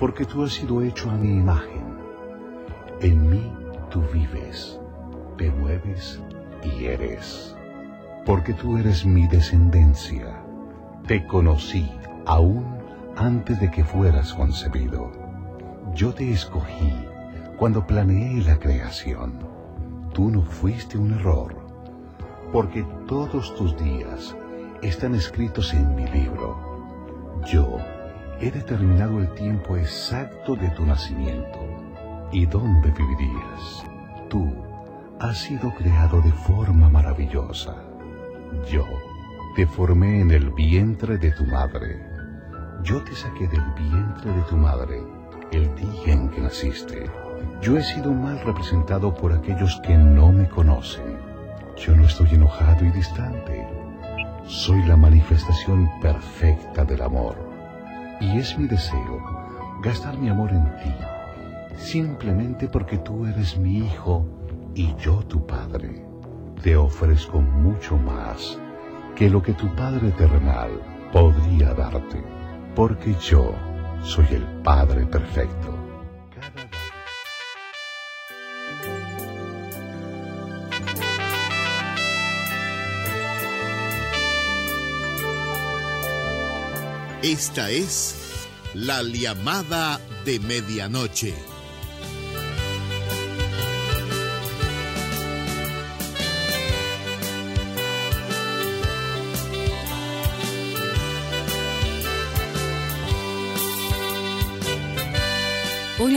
porque tú has sido hecho a mi imagen. En mí tú vives, te mueves y eres porque tú eres mi descendencia. Te conocí aún antes de que fueras concebido. Yo te escogí cuando planeé la creación. Tú no fuiste un error, porque todos tus días están escritos en mi libro. Yo he determinado el tiempo exacto de tu nacimiento y dónde vivirías. Tú has sido creado de forma maravillosa. Yo te formé en el vientre de tu madre. Yo te saqué del vientre de tu madre el día en que naciste. Yo he sido mal representado por aquellos que no me conocen. Yo no estoy enojado y distante. Soy la manifestación perfecta del amor. Y es mi deseo gastar mi amor en ti, simplemente porque tú eres mi hijo y yo tu padre. Te ofrezco mucho más que lo que tu Padre terrenal podría darte, porque yo soy el Padre perfecto. Esta es la llamada de medianoche.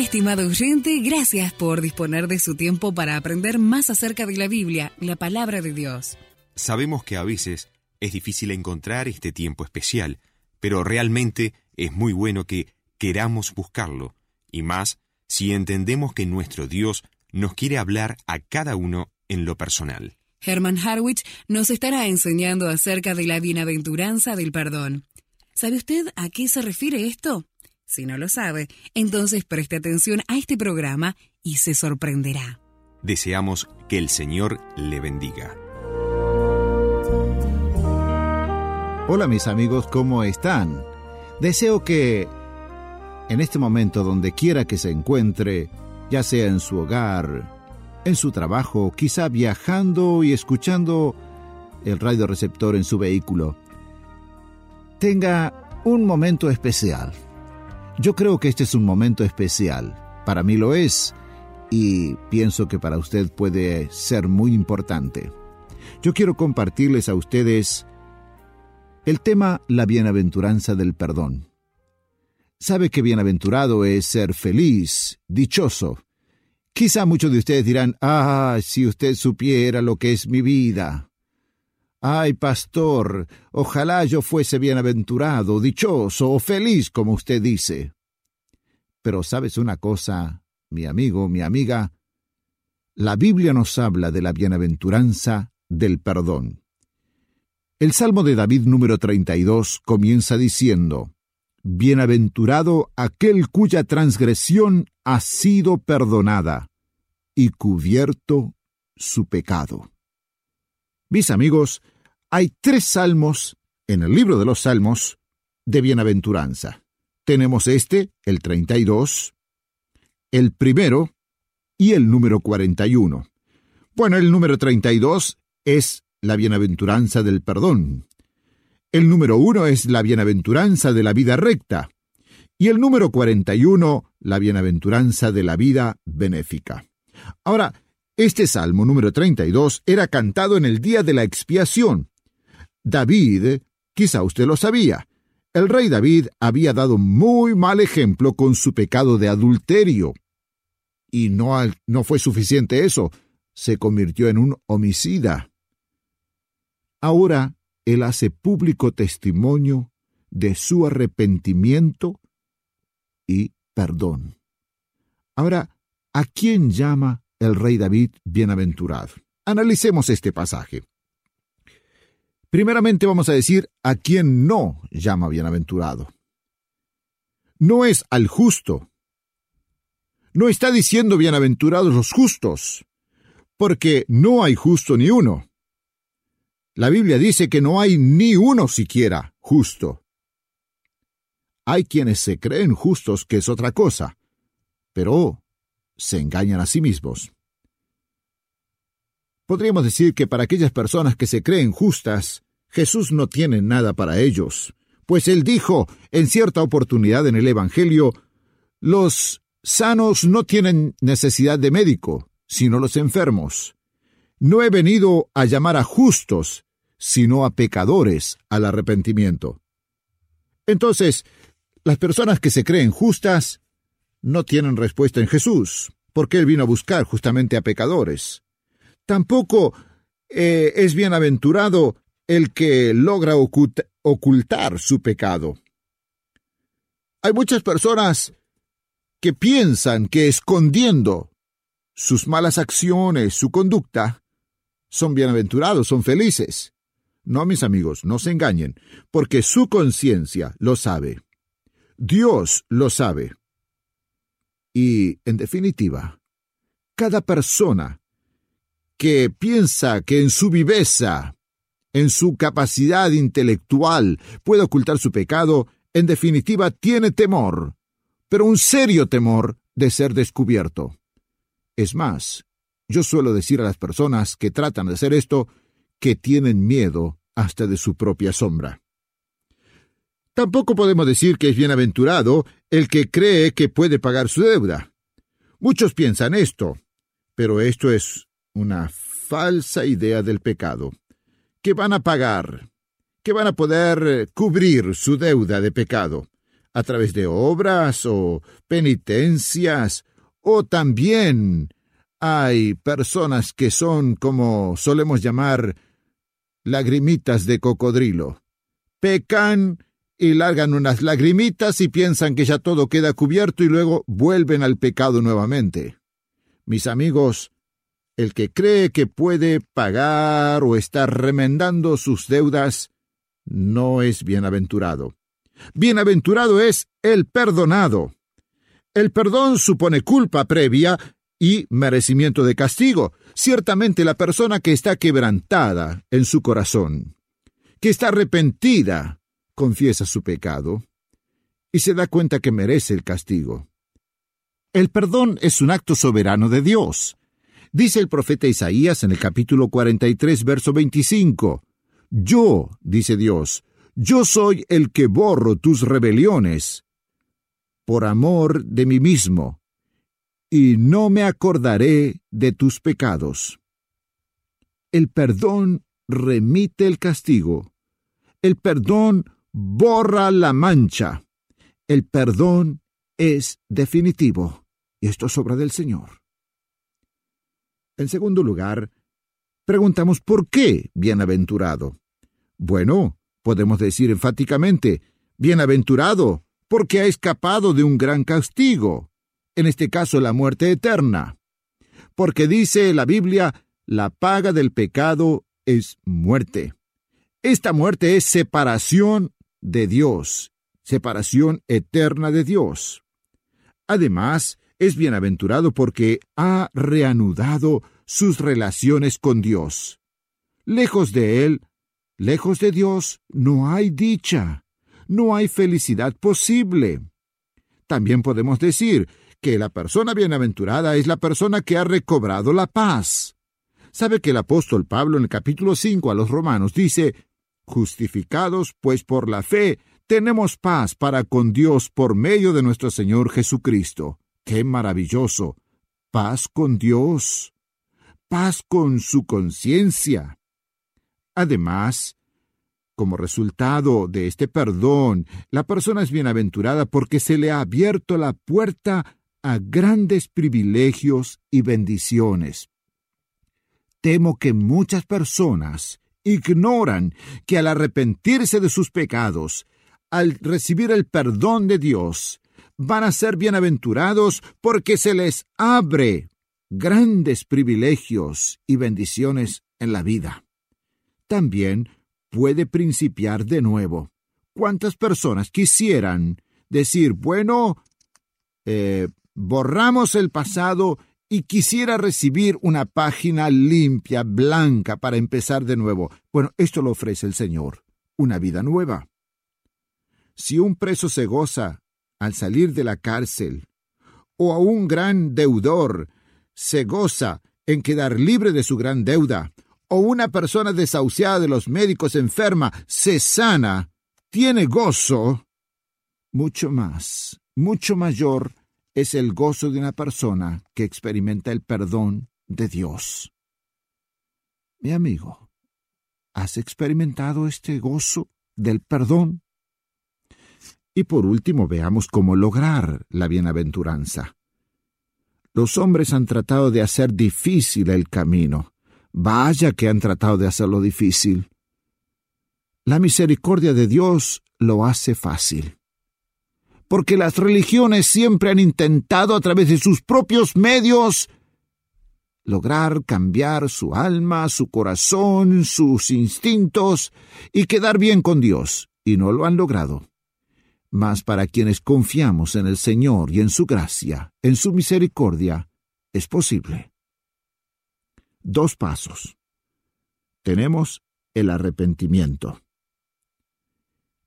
Estimado oyente, gracias por disponer de su tiempo para aprender más acerca de la Biblia, la palabra de Dios. Sabemos que a veces es difícil encontrar este tiempo especial, pero realmente es muy bueno que queramos buscarlo, y más si entendemos que nuestro Dios nos quiere hablar a cada uno en lo personal. Herman Harwich nos estará enseñando acerca de la bienaventuranza del perdón. ¿Sabe usted a qué se refiere esto? Si no lo sabe, entonces preste atención a este programa y se sorprenderá. Deseamos que el Señor le bendiga. Hola mis amigos, ¿cómo están? Deseo que en este momento, donde quiera que se encuentre, ya sea en su hogar, en su trabajo, quizá viajando y escuchando el radio receptor en su vehículo, tenga un momento especial yo creo que este es un momento especial. Para mí lo es y pienso que para usted puede ser muy importante. Yo quiero compartirles a ustedes el tema la bienaventuranza del perdón. Sabe que bienaventurado es ser feliz, dichoso. Quizá muchos de ustedes dirán, ah, si usted supiera lo que es mi vida. Ay, pastor, ojalá yo fuese bienaventurado, dichoso o feliz, como usted dice. Pero sabes una cosa, mi amigo, mi amiga, la Biblia nos habla de la bienaventuranza del perdón. El Salmo de David número 32 comienza diciendo, Bienaventurado aquel cuya transgresión ha sido perdonada y cubierto su pecado. Mis amigos, hay tres salmos en el libro de los salmos de bienaventuranza. Tenemos este, el 32, el primero y el número 41. Bueno, el número 32 es la bienaventuranza del perdón. El número 1 es la bienaventuranza de la vida recta. Y el número 41, la bienaventuranza de la vida benéfica. Ahora, este salmo número 32 era cantado en el día de la expiación, David, quizá usted lo sabía, el rey David había dado muy mal ejemplo con su pecado de adulterio. Y no, no fue suficiente eso, se convirtió en un homicida. Ahora él hace público testimonio de su arrepentimiento y perdón. Ahora, ¿a quién llama el rey David bienaventurado? Analicemos este pasaje. Primeramente vamos a decir a quién no llama bienaventurado. No es al justo. No está diciendo bienaventurados los justos, porque no hay justo ni uno. La Biblia dice que no hay ni uno siquiera justo. Hay quienes se creen justos, que es otra cosa, pero se engañan a sí mismos. Podríamos decir que para aquellas personas que se creen justas, Jesús no tiene nada para ellos, pues él dijo en cierta oportunidad en el Evangelio, los sanos no tienen necesidad de médico, sino los enfermos. No he venido a llamar a justos, sino a pecadores al arrepentimiento. Entonces, las personas que se creen justas no tienen respuesta en Jesús, porque Él vino a buscar justamente a pecadores. Tampoco eh, es bienaventurado el que logra ocultar su pecado. Hay muchas personas que piensan que escondiendo sus malas acciones, su conducta, son bienaventurados, son felices. No, mis amigos, no se engañen, porque su conciencia lo sabe. Dios lo sabe. Y, en definitiva, cada persona que piensa que en su viveza, en su capacidad intelectual, puede ocultar su pecado, en definitiva tiene temor, pero un serio temor de ser descubierto. Es más, yo suelo decir a las personas que tratan de hacer esto que tienen miedo hasta de su propia sombra. Tampoco podemos decir que es bienaventurado el que cree que puede pagar su deuda. Muchos piensan esto, pero esto es una falsa idea del pecado. Que van a pagar, que van a poder cubrir su deuda de pecado a través de obras o penitencias o también hay personas que son como solemos llamar lagrimitas de cocodrilo. Pecan y largan unas lagrimitas y piensan que ya todo queda cubierto y luego vuelven al pecado nuevamente. Mis amigos, el que cree que puede pagar o estar remendando sus deudas no es bienaventurado. Bienaventurado es el perdonado. El perdón supone culpa previa y merecimiento de castigo. Ciertamente la persona que está quebrantada en su corazón, que está arrepentida, confiesa su pecado y se da cuenta que merece el castigo. El perdón es un acto soberano de Dios. Dice el profeta Isaías en el capítulo 43, verso 25, Yo, dice Dios, yo soy el que borro tus rebeliones por amor de mí mismo, y no me acordaré de tus pecados. El perdón remite el castigo. El perdón borra la mancha. El perdón es definitivo. Y esto es obra del Señor. En segundo lugar, preguntamos por qué bienaventurado. Bueno, podemos decir enfáticamente, bienaventurado, porque ha escapado de un gran castigo, en este caso la muerte eterna. Porque dice la Biblia, la paga del pecado es muerte. Esta muerte es separación de Dios, separación eterna de Dios. Además, es bienaventurado porque ha reanudado sus relaciones con Dios. Lejos de Él, Lejos de Dios no hay dicha, no hay felicidad posible. También podemos decir que la persona bienaventurada es la persona que ha recobrado la paz. Sabe que el apóstol Pablo en el capítulo 5 a los romanos dice, Justificados pues por la fe, tenemos paz para con Dios por medio de nuestro Señor Jesucristo. ¡Qué maravilloso! Paz con Dios. Paz con su conciencia. Además, como resultado de este perdón, la persona es bienaventurada porque se le ha abierto la puerta a grandes privilegios y bendiciones. Temo que muchas personas ignoran que al arrepentirse de sus pecados, al recibir el perdón de Dios, van a ser bienaventurados porque se les abre grandes privilegios y bendiciones en la vida también puede principiar de nuevo. ¿Cuántas personas quisieran decir, bueno, eh, borramos el pasado y quisiera recibir una página limpia, blanca, para empezar de nuevo? Bueno, esto lo ofrece el Señor, una vida nueva. Si un preso se goza al salir de la cárcel, o a un gran deudor se goza en quedar libre de su gran deuda, o una persona desahuciada de los médicos enferma se sana, tiene gozo, mucho más, mucho mayor es el gozo de una persona que experimenta el perdón de Dios. Mi amigo, ¿has experimentado este gozo del perdón? Y por último veamos cómo lograr la bienaventuranza. Los hombres han tratado de hacer difícil el camino, Vaya que han tratado de hacerlo difícil. La misericordia de Dios lo hace fácil. Porque las religiones siempre han intentado a través de sus propios medios lograr cambiar su alma, su corazón, sus instintos y quedar bien con Dios, y no lo han logrado. Mas para quienes confiamos en el Señor y en su gracia, en su misericordia, es posible. Dos pasos. Tenemos el arrepentimiento.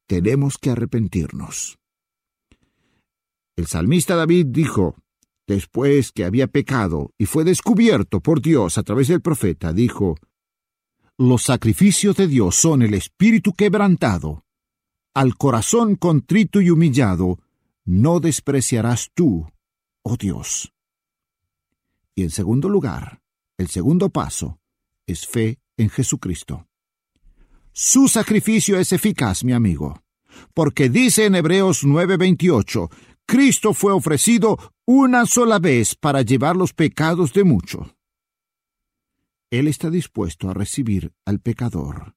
Tenemos que arrepentirnos. El salmista David dijo, después que había pecado y fue descubierto por Dios a través del profeta, dijo, Los sacrificios de Dios son el espíritu quebrantado. Al corazón contrito y humillado, no despreciarás tú, oh Dios. Y en segundo lugar, el segundo paso es fe en Jesucristo. Su sacrificio es eficaz, mi amigo, porque dice en Hebreos 9:28, Cristo fue ofrecido una sola vez para llevar los pecados de muchos. Él está dispuesto a recibir al pecador,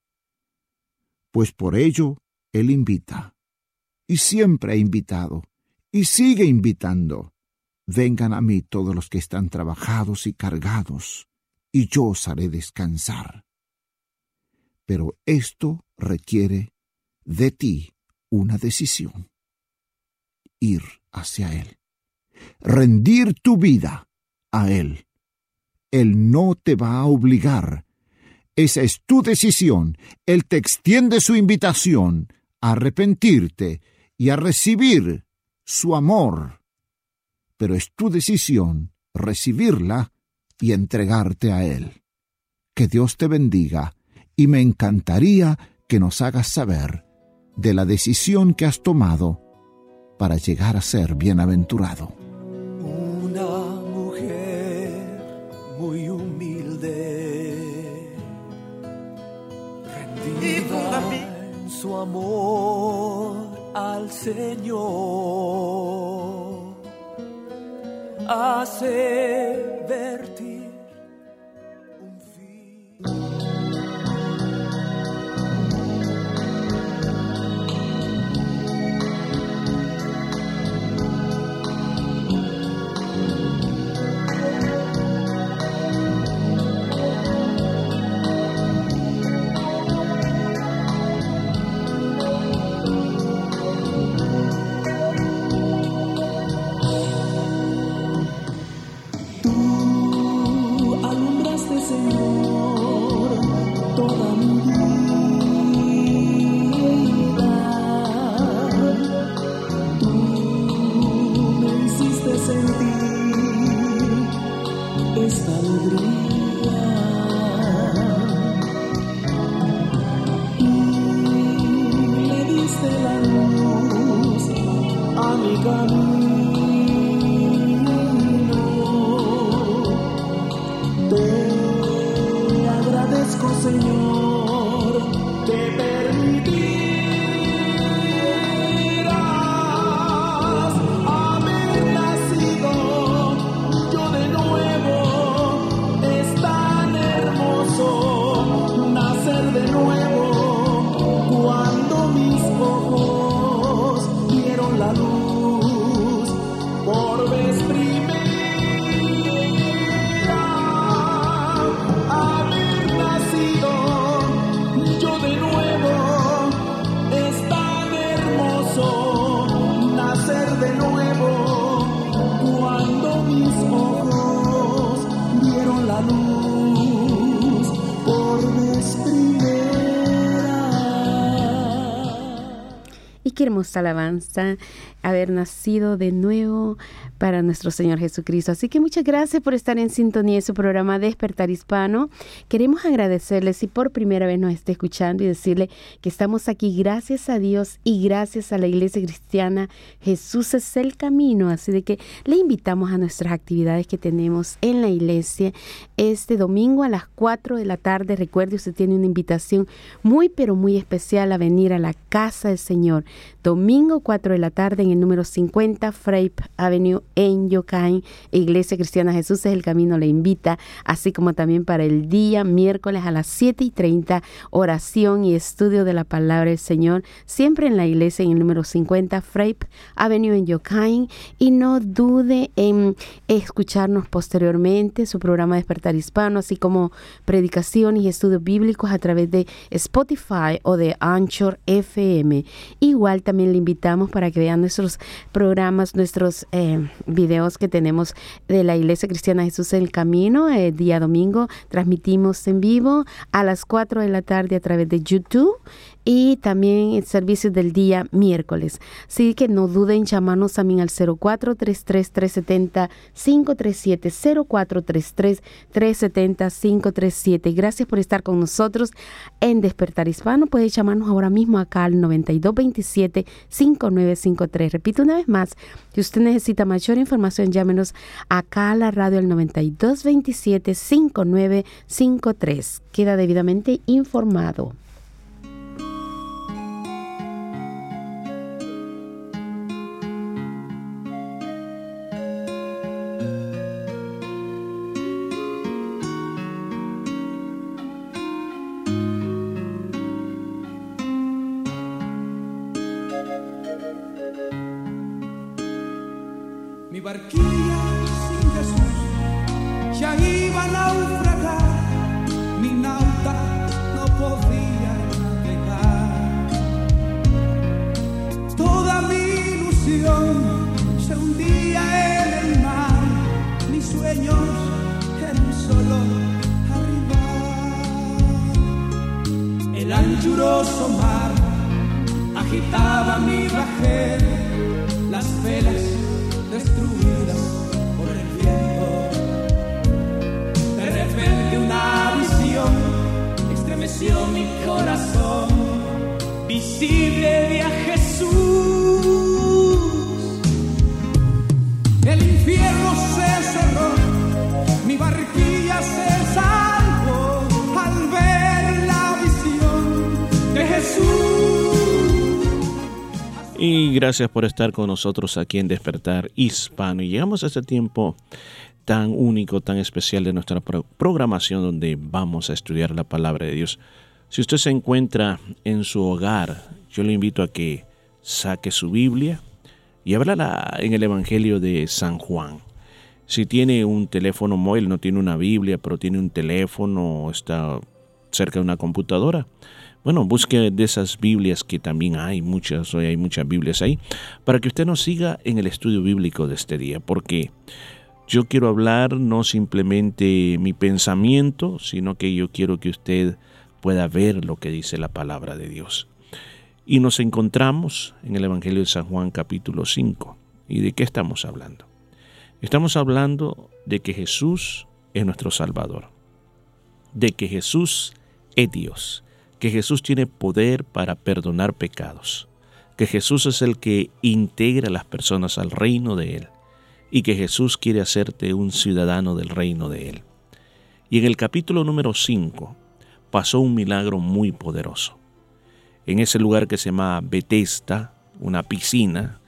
pues por ello Él invita, y siempre ha invitado, y sigue invitando. Vengan a mí todos los que están trabajados y cargados, y yo os haré descansar. Pero esto requiere de ti una decisión. Ir hacia Él. Rendir tu vida a Él. Él no te va a obligar. Esa es tu decisión. Él te extiende su invitación a arrepentirte y a recibir su amor. Pero es tu decisión recibirla y entregarte a Él. Que Dios te bendiga y me encantaría que nos hagas saber de la decisión que has tomado para llegar a ser bienaventurado. Una mujer muy humilde, rendida en su amor al Señor, hace vertir alabanza, haber nacido de nuevo para nuestro Señor Jesucristo. Así que muchas gracias por estar en sintonía de su programa Despertar Hispano. Queremos agradecerle si por primera vez nos está escuchando y decirle que estamos aquí gracias a Dios y gracias a la Iglesia Cristiana. Jesús es el camino, así de que le invitamos a nuestras actividades que tenemos en la iglesia este domingo a las 4 de la tarde. Recuerde, usted tiene una invitación muy pero muy especial a venir a la casa del Señor. Domingo 4 de la tarde en el número 50 Frape Avenue en Yokain. Iglesia Cristiana Jesús es el camino, le invita, así como también para el día miércoles a las 7 y 30, oración y estudio de la palabra del Señor, siempre en la iglesia en el número 50 Frape Avenue en Yokain. Y no dude en escucharnos posteriormente su programa Despertar Hispano, así como predicaciones y estudios bíblicos a través de Spotify o de Anchor FM. Igual también le invitamos para que vean nuestros programas, nuestros eh, videos que tenemos de la Iglesia Cristiana Jesús el Camino. El eh, día domingo transmitimos en vivo a las 4 de la tarde a través de YouTube y también el servicio del día miércoles. Así que no duden llamarnos también al 0433-370-537, 0433-370-537. Gracias por estar con nosotros en Despertar Hispano. Puedes llamarnos ahora mismo acá al 9227-5953. Repito una vez más, si usted necesita mayor información, llámenos acá a la radio al 9227-5953. Queda debidamente informado. Gracias por estar con nosotros aquí en Despertar Hispano. Y llegamos a este tiempo tan único, tan especial de nuestra programación donde vamos a estudiar la palabra de Dios. Si usted se encuentra en su hogar, yo le invito a que saque su Biblia y hablará en el Evangelio de San Juan. Si tiene un teléfono móvil, no tiene una Biblia, pero tiene un teléfono, está cerca de una computadora, bueno, busque de esas Biblias que también hay muchas, hoy hay muchas Biblias ahí, para que usted nos siga en el estudio bíblico de este día, porque yo quiero hablar no simplemente mi pensamiento, sino que yo quiero que usted pueda ver lo que dice la palabra de Dios. Y nos encontramos en el Evangelio de San Juan capítulo 5. ¿Y de qué estamos hablando? Estamos hablando de que Jesús es nuestro Salvador, de que Jesús es Dios que Jesús tiene poder para perdonar pecados, que Jesús es el que integra a las personas al reino de Él y que Jesús quiere hacerte un ciudadano del reino de Él. Y en el capítulo número 5 pasó un milagro muy poderoso. En ese lugar que se llama Betesda, una piscina,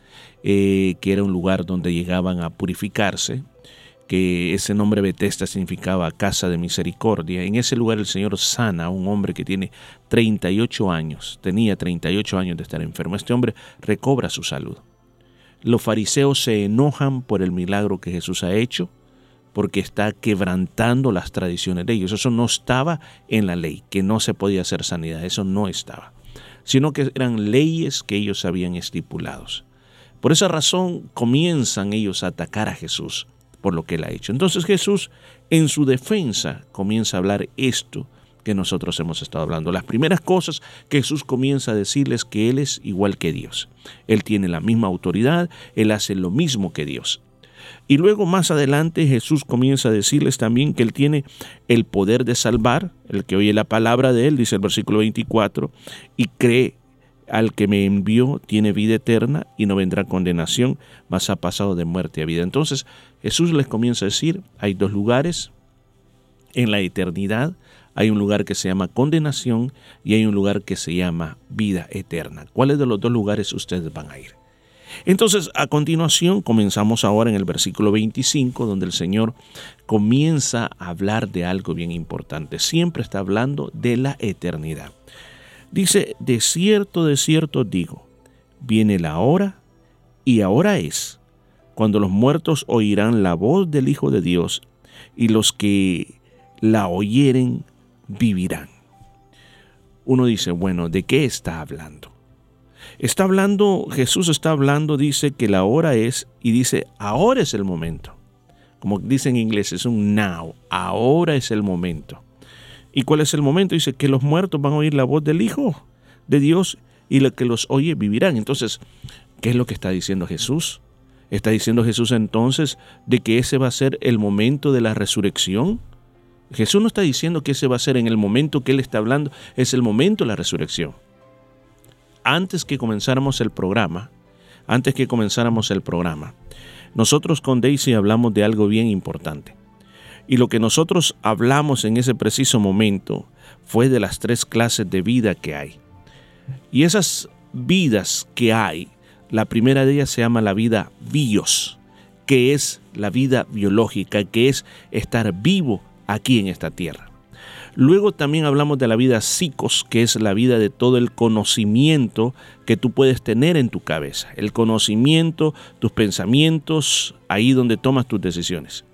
eh, que era un lugar donde llegaban a purificarse, que ese nombre Betesda significaba casa de misericordia. En ese lugar el Señor sana a un hombre que tiene 38 años, tenía 38 años de estar enfermo. Este hombre recobra su salud. Los fariseos se enojan por el milagro que Jesús ha hecho, porque está quebrantando las tradiciones de ellos. Eso no estaba en la ley, que no se podía hacer sanidad, eso no estaba, sino que eran leyes que ellos habían estipulados. Por esa razón comienzan ellos a atacar a Jesús por lo que él ha hecho. Entonces Jesús en su defensa comienza a hablar esto que nosotros hemos estado hablando. Las primeras cosas que Jesús comienza a decirles que Él es igual que Dios. Él tiene la misma autoridad, Él hace lo mismo que Dios. Y luego más adelante Jesús comienza a decirles también que Él tiene el poder de salvar, el que oye la palabra de Él, dice el versículo 24, y cree al que me envió tiene vida eterna y no vendrá condenación, mas ha pasado de muerte a vida. Entonces Jesús les comienza a decir, hay dos lugares en la eternidad, hay un lugar que se llama condenación y hay un lugar que se llama vida eterna. ¿Cuáles de los dos lugares ustedes van a ir? Entonces, a continuación, comenzamos ahora en el versículo 25, donde el Señor comienza a hablar de algo bien importante. Siempre está hablando de la eternidad. Dice, de cierto, de cierto digo, viene la hora y ahora es, cuando los muertos oirán la voz del Hijo de Dios y los que la oyeren vivirán. Uno dice, bueno, ¿de qué está hablando? Está hablando, Jesús está hablando, dice que la hora es, y dice, ahora es el momento. Como dice en inglés, es un now, ahora es el momento. ¿Y cuál es el momento? Dice que los muertos van a oír la voz del Hijo de Dios y los que los oye vivirán. Entonces, ¿qué es lo que está diciendo Jesús? ¿Está diciendo Jesús entonces de que ese va a ser el momento de la resurrección? Jesús no está diciendo que ese va a ser en el momento que Él está hablando, es el momento de la resurrección antes que comenzáramos el programa, antes que comenzáramos el programa, nosotros con Daisy hablamos de algo bien importante. Y lo que nosotros hablamos en ese preciso momento fue de las tres clases de vida que hay. Y esas vidas que hay, la primera de ellas se llama la vida bios, que es la vida biológica, que es estar vivo aquí en esta tierra. Luego también hablamos de la vida psicos, que es la vida de todo el conocimiento que tú puedes tener en tu cabeza. El conocimiento, tus pensamientos, ahí donde tomas tus decisiones.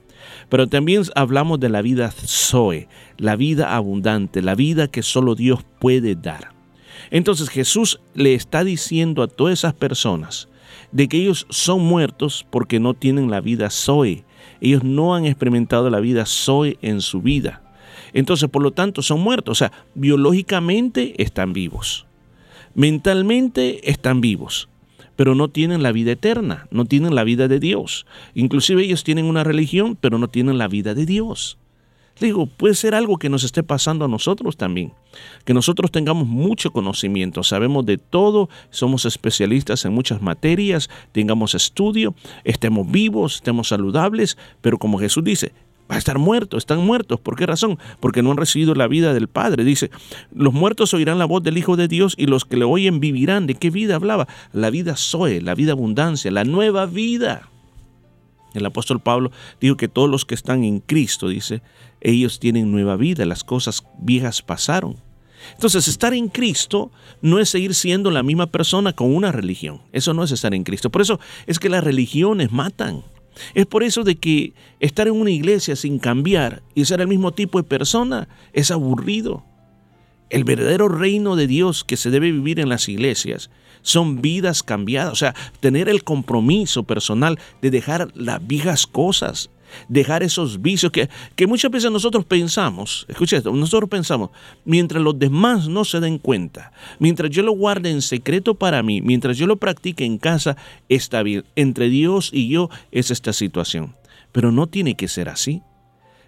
Pero también hablamos de la vida Zoe, la vida abundante, la vida que solo Dios puede dar. Entonces Jesús le está diciendo a todas esas personas de que ellos son muertos porque no tienen la vida Zoe. Ellos no han experimentado la vida Zoe en su vida. Entonces, por lo tanto, son muertos. O sea, biológicamente están vivos. Mentalmente están vivos. Pero no tienen la vida eterna, no tienen la vida de Dios. Inclusive ellos tienen una religión, pero no tienen la vida de Dios. Digo, puede ser algo que nos esté pasando a nosotros también. Que nosotros tengamos mucho conocimiento, sabemos de todo, somos especialistas en muchas materias, tengamos estudio, estemos vivos, estemos saludables, pero como Jesús dice, va a estar muerto, están muertos. ¿Por qué razón? Porque no han recibido la vida del Padre. Dice, los muertos oirán la voz del Hijo de Dios y los que le oyen vivirán. ¿De qué vida hablaba? La vida Zoe, la vida abundancia, la nueva vida. El apóstol Pablo dijo que todos los que están en Cristo, dice, ellos tienen nueva vida, las cosas viejas pasaron. Entonces, estar en Cristo no es seguir siendo la misma persona con una religión. Eso no es estar en Cristo. Por eso es que las religiones matan. Es por eso de que estar en una iglesia sin cambiar y ser el mismo tipo de persona es aburrido. El verdadero reino de Dios que se debe vivir en las iglesias son vidas cambiadas, o sea, tener el compromiso personal de dejar las viejas cosas, dejar esos vicios que, que muchas veces nosotros pensamos, escucha esto, nosotros pensamos, mientras los demás no se den cuenta, mientras yo lo guarde en secreto para mí, mientras yo lo practique en casa, está bien. Entre Dios y yo es esta situación. Pero no tiene que ser así.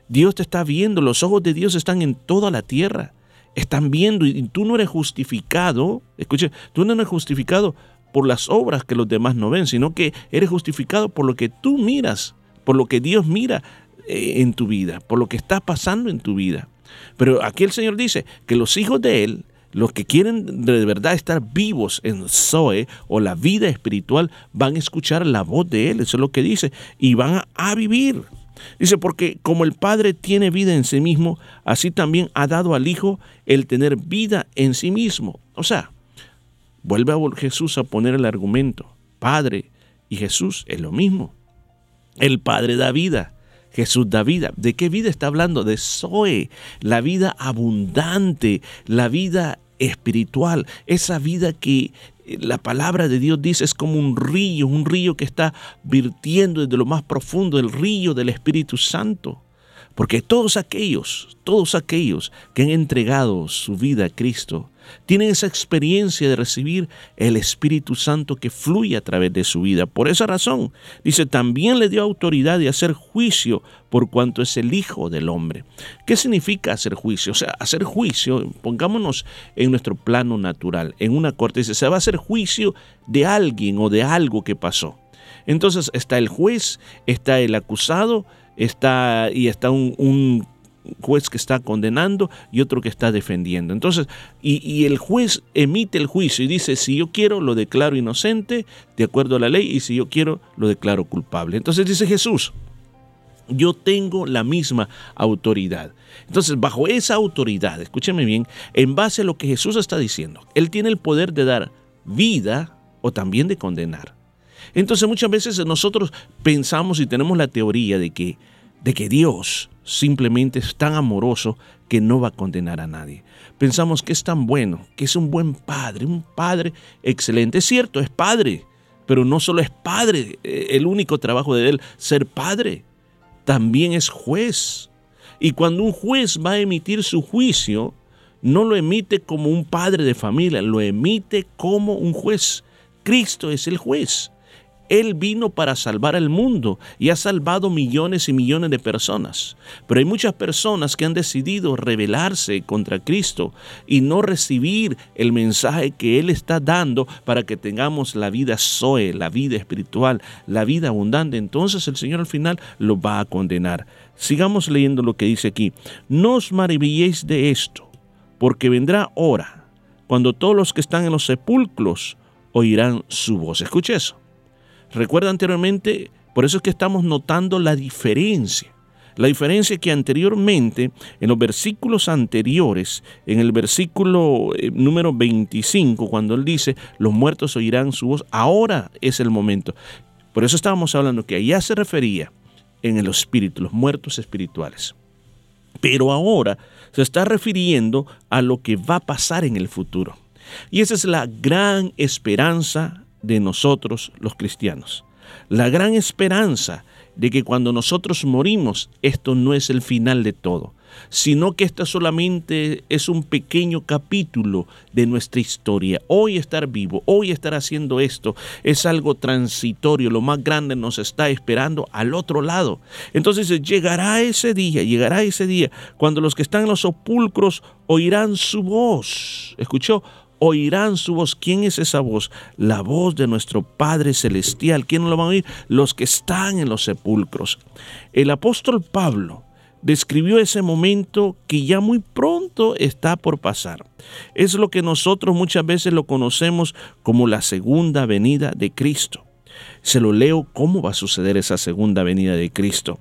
Dios te está viendo, los ojos de Dios están en toda la tierra. Están viendo y tú no eres justificado, escuche, tú no eres justificado por las obras que los demás no ven, sino que eres justificado por lo que tú miras por lo que Dios mira eh, en tu vida, por lo que está pasando en tu vida. Pero aquí el Señor dice que los hijos de Él, los que quieren de verdad estar vivos en Zoe o la vida espiritual, van a escuchar la voz de Él, eso es lo que dice, y van a, a vivir. Dice, porque como el Padre tiene vida en sí mismo, así también ha dado al Hijo el tener vida en sí mismo. O sea, vuelve a Jesús a poner el argumento, Padre y Jesús es lo mismo. El Padre da vida. Jesús da vida. ¿De qué vida está hablando? De Zoe, la vida abundante, la vida espiritual, esa vida que eh, la palabra de Dios dice es como un río, un río que está virtiendo desde lo más profundo, el río del Espíritu Santo. Porque todos aquellos, todos aquellos que han entregado su vida a Cristo, tienen esa experiencia de recibir el Espíritu Santo que fluye a través de su vida. Por esa razón, dice, también le dio autoridad de hacer juicio por cuanto es el Hijo del Hombre. ¿Qué significa hacer juicio? O sea, hacer juicio, pongámonos en nuestro plano natural, en una corte, dice, se va a hacer juicio de alguien o de algo que pasó. Entonces está el juez, está el acusado, está y está un, juez que está condenando y otro que está defendiendo. Entonces, y, y, el juez emite el juicio y dice, si yo quiero, lo declaro inocente de acuerdo a la ley y si yo quiero, lo declaro culpable. Entonces dice Jesús, yo tengo la misma autoridad. Entonces, bajo esa autoridad, escúcheme bien, en base a lo que Jesús está diciendo, Él tiene el poder de dar vida o también de condenar. Entonces muchas veces nosotros pensamos y tenemos la teoría de que, de que Dios simplemente es tan amoroso que no va a condenar a nadie. Pensamos que es tan bueno, que es un buen padre, un padre excelente. Es cierto, es padre, pero no solo es padre, eh, el único trabajo de él, ser padre, también es juez. Y cuando un juez va a emitir su juicio, no lo emite como un padre de familia, lo emite como un juez. Cristo es el juez. Él vino para salvar al mundo y ha salvado millones y millones de personas. Pero hay muchas personas que han decidido rebelarse contra Cristo y no recibir el mensaje que Él está dando para que tengamos la vida Zoe, la vida espiritual, la vida abundante. Entonces el Señor al final lo va a condenar. Sigamos leyendo lo que dice aquí. No os maravilléis de esto, porque vendrá hora cuando todos los que están en los sepulcros oirán su voz. Escuche eso. Recuerda anteriormente, por eso es que estamos notando la diferencia. La diferencia que anteriormente, en los versículos anteriores, en el versículo eh, número 25, cuando él dice, los muertos oirán su voz, ahora es el momento. Por eso estábamos hablando que allá se refería en el espíritu, los muertos espirituales. Pero ahora se está refiriendo a lo que va a pasar en el futuro. Y esa es la gran esperanza de nosotros los cristianos. La gran esperanza de que cuando nosotros morimos, esto no es el final de todo, sino que esto solamente es un pequeño capítulo de nuestra historia. Hoy estar vivo, hoy estar haciendo esto, es algo transitorio, lo más grande nos está esperando al otro lado. Entonces llegará ese día, llegará ese día, cuando los que están en los sepulcros oirán su voz. ¿Escuchó? Oirán su voz. ¿Quién es esa voz? La voz de nuestro Padre Celestial. ¿Quién lo van a oír? Los que están en los sepulcros. El apóstol Pablo describió ese momento que ya muy pronto está por pasar. Es lo que nosotros muchas veces lo conocemos como la segunda venida de Cristo se lo leo cómo va a suceder esa segunda venida de Cristo.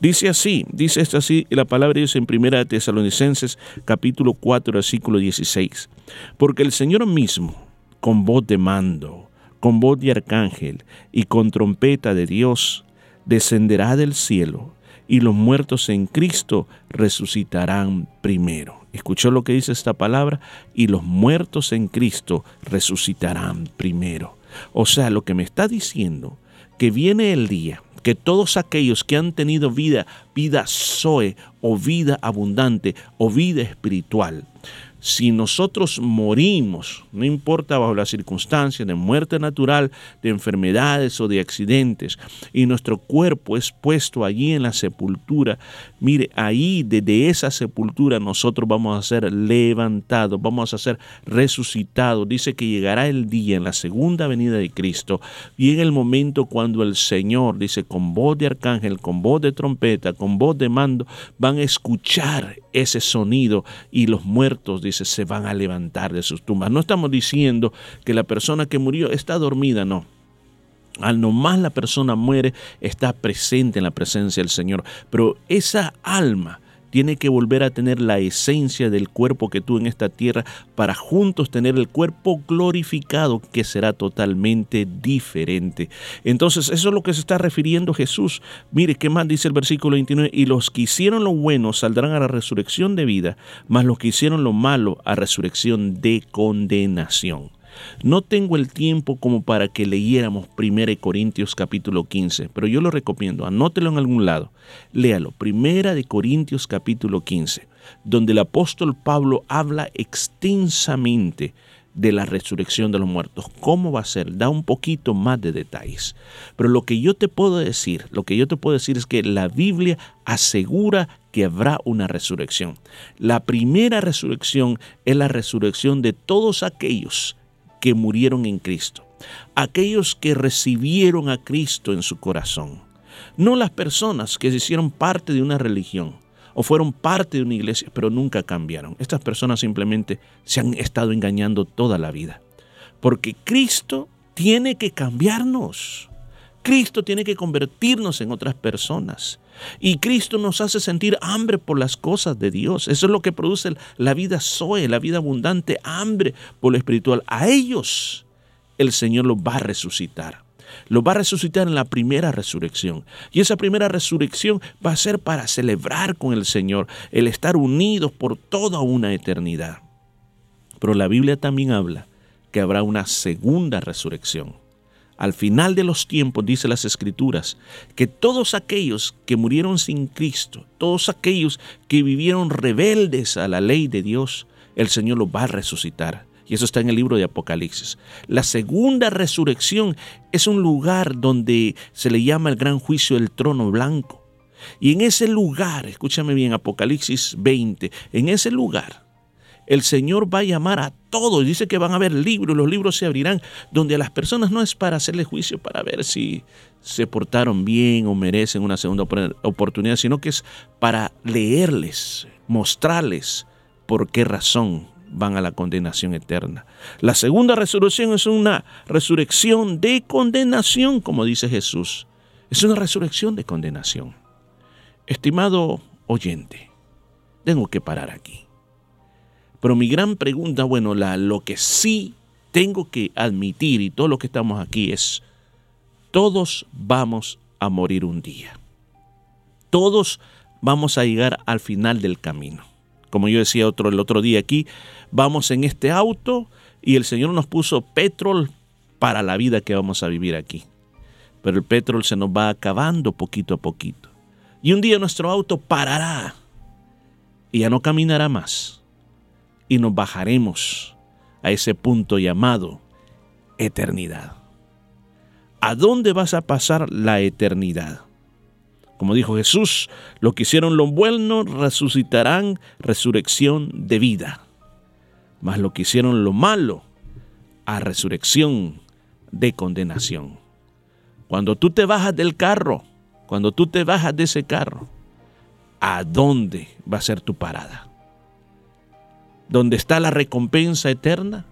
Dice así, dice esto así, la palabra dice en 1 Tesalonicenses capítulo 4 versículo 16, porque el Señor mismo, con voz de mando, con voz de arcángel y con trompeta de Dios, descenderá del cielo y los muertos en Cristo resucitarán primero. ¿Escuchó lo que dice esta palabra? Y los muertos en Cristo resucitarán primero. O sea, lo que me está diciendo, que viene el día que todos aquellos que han tenido vida, vida Zoe o vida abundante o vida espiritual, si nosotros morimos, no importa bajo las circunstancias de muerte natural, de enfermedades o de accidentes, y nuestro cuerpo es puesto allí en la sepultura, mire, ahí desde esa sepultura nosotros vamos a ser levantados, vamos a ser resucitados. Dice que llegará el día en la segunda venida de Cristo y en el momento cuando el Señor, dice, con voz de arcángel, con voz de trompeta, con voz de mando, van a escuchar ese sonido y los muertos, dice, se van a levantar de sus tumbas. No estamos diciendo que la persona que murió está dormida, no. Al nomás la persona muere, está presente en la presencia del Señor. Pero esa alma tiene que volver a tener la esencia del cuerpo que tuvo en esta tierra para juntos tener el cuerpo glorificado que será totalmente diferente. Entonces eso es lo que se está refiriendo Jesús. Mire qué más dice el versículo 29, y los que hicieron lo bueno saldrán a la resurrección de vida, mas los que hicieron lo malo a resurrección de condenación. No tengo el tiempo como para que leyéramos 1 Corintios capítulo 15, pero yo lo recomiendo, anótelo en algún lado. Léalo, 1 Corintios capítulo 15, donde el apóstol Pablo habla extensamente de la resurrección de los muertos. ¿Cómo va a ser? Da un poquito más de detalles. Pero lo que yo te puedo decir, lo que yo te puedo decir es que la Biblia asegura que habrá una resurrección. La primera resurrección es la resurrección de todos aquellos que murieron en Cristo, aquellos que recibieron a Cristo en su corazón, no las personas que se hicieron parte de una religión o fueron parte de una iglesia, pero nunca cambiaron. Estas personas simplemente se han estado engañando toda la vida. Porque Cristo tiene que cambiarnos. Cristo tiene que convertirnos en otras personas. Y Cristo nos hace sentir hambre por las cosas de Dios. Eso es lo que produce la vida Zoe, la vida abundante, hambre por lo espiritual. A ellos el Señor los va a resucitar. Los va a resucitar en la primera resurrección. Y esa primera resurrección va a ser para celebrar con el Señor, el estar unidos por toda una eternidad. Pero la Biblia también habla que habrá una segunda resurrección. Al final de los tiempos, dice las Escrituras, que todos aquellos que murieron sin Cristo, todos aquellos que vivieron rebeldes a la ley de Dios, el Señor los va a resucitar. Y eso está en el libro de Apocalipsis. La segunda resurrección es un lugar donde se le llama el gran juicio del trono blanco. Y en ese lugar, escúchame bien, Apocalipsis 20, en ese lugar el Señor va a llamar a todos. Dice que van a haber libros, los libros se abrirán, donde a las personas no es para hacerle juicio, para ver si se portaron bien o merecen una segunda oportunidad, sino que es para leerles, mostrarles por qué razón van a la condenación eterna. La segunda resurrección es una resurrección de condenación, como dice Jesús. Es una resurrección de condenación. Estimado oyente, tengo que parar aquí. Pero mi gran pregunta, bueno, la, lo que sí tengo que admitir y todo lo que estamos aquí es, todos vamos a morir un día. Todos vamos a llegar al final del camino. Como yo decía otro, el otro día aquí, vamos en este auto y el Señor nos puso petrol para la vida que vamos a vivir aquí. Pero el petrol se nos va acabando poquito a poquito. Y un día nuestro auto parará y ya no caminará más y nos bajaremos a ese punto llamado eternidad. ¿A dónde vas a pasar la eternidad? Como dijo Jesús, lo que hicieron lo bueno resucitarán resurrección de vida, mas lo que hicieron lo malo a resurrección de condenación. Cuando tú te bajas del carro, cuando tú te bajas de ese carro, ¿a dónde va a ser tu parada? Donde está la recompensa eterna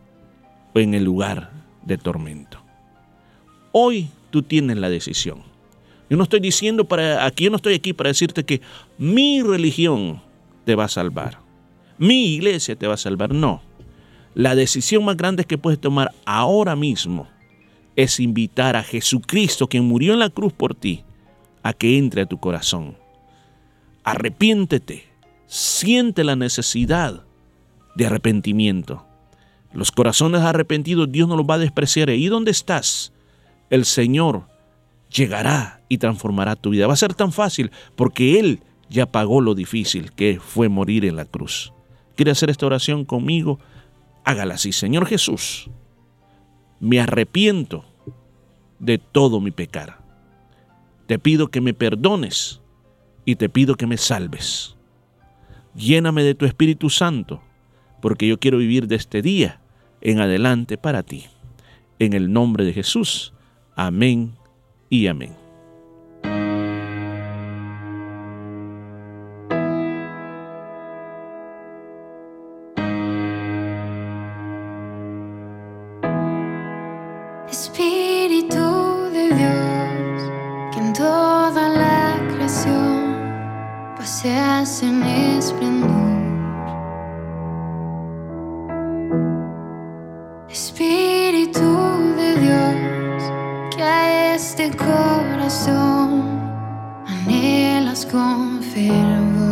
o en el lugar de tormento. Hoy tú tienes la decisión. Yo no estoy diciendo para aquí, yo no estoy aquí para decirte que mi religión te va a salvar. Mi iglesia te va a salvar. No. La decisión más grande que puedes tomar ahora mismo es invitar a Jesucristo, quien murió en la cruz por ti, a que entre a tu corazón. Arrepiéntete, siente la necesidad de arrepentimiento. Los corazones arrepentidos Dios no los va a despreciar. ¿Y dónde estás? El Señor llegará y transformará tu vida. Va a ser tan fácil porque Él ya pagó lo difícil que fue morir en la cruz. ¿Quiere hacer esta oración conmigo? Hágala así. Señor Jesús, me arrepiento de todo mi pecar. Te pido que me perdones y te pido que me salves. Lléname de tu Espíritu Santo porque yo quiero vivir de este día en adelante para ti. En el nombre de Jesús. Amén y amén. confirmo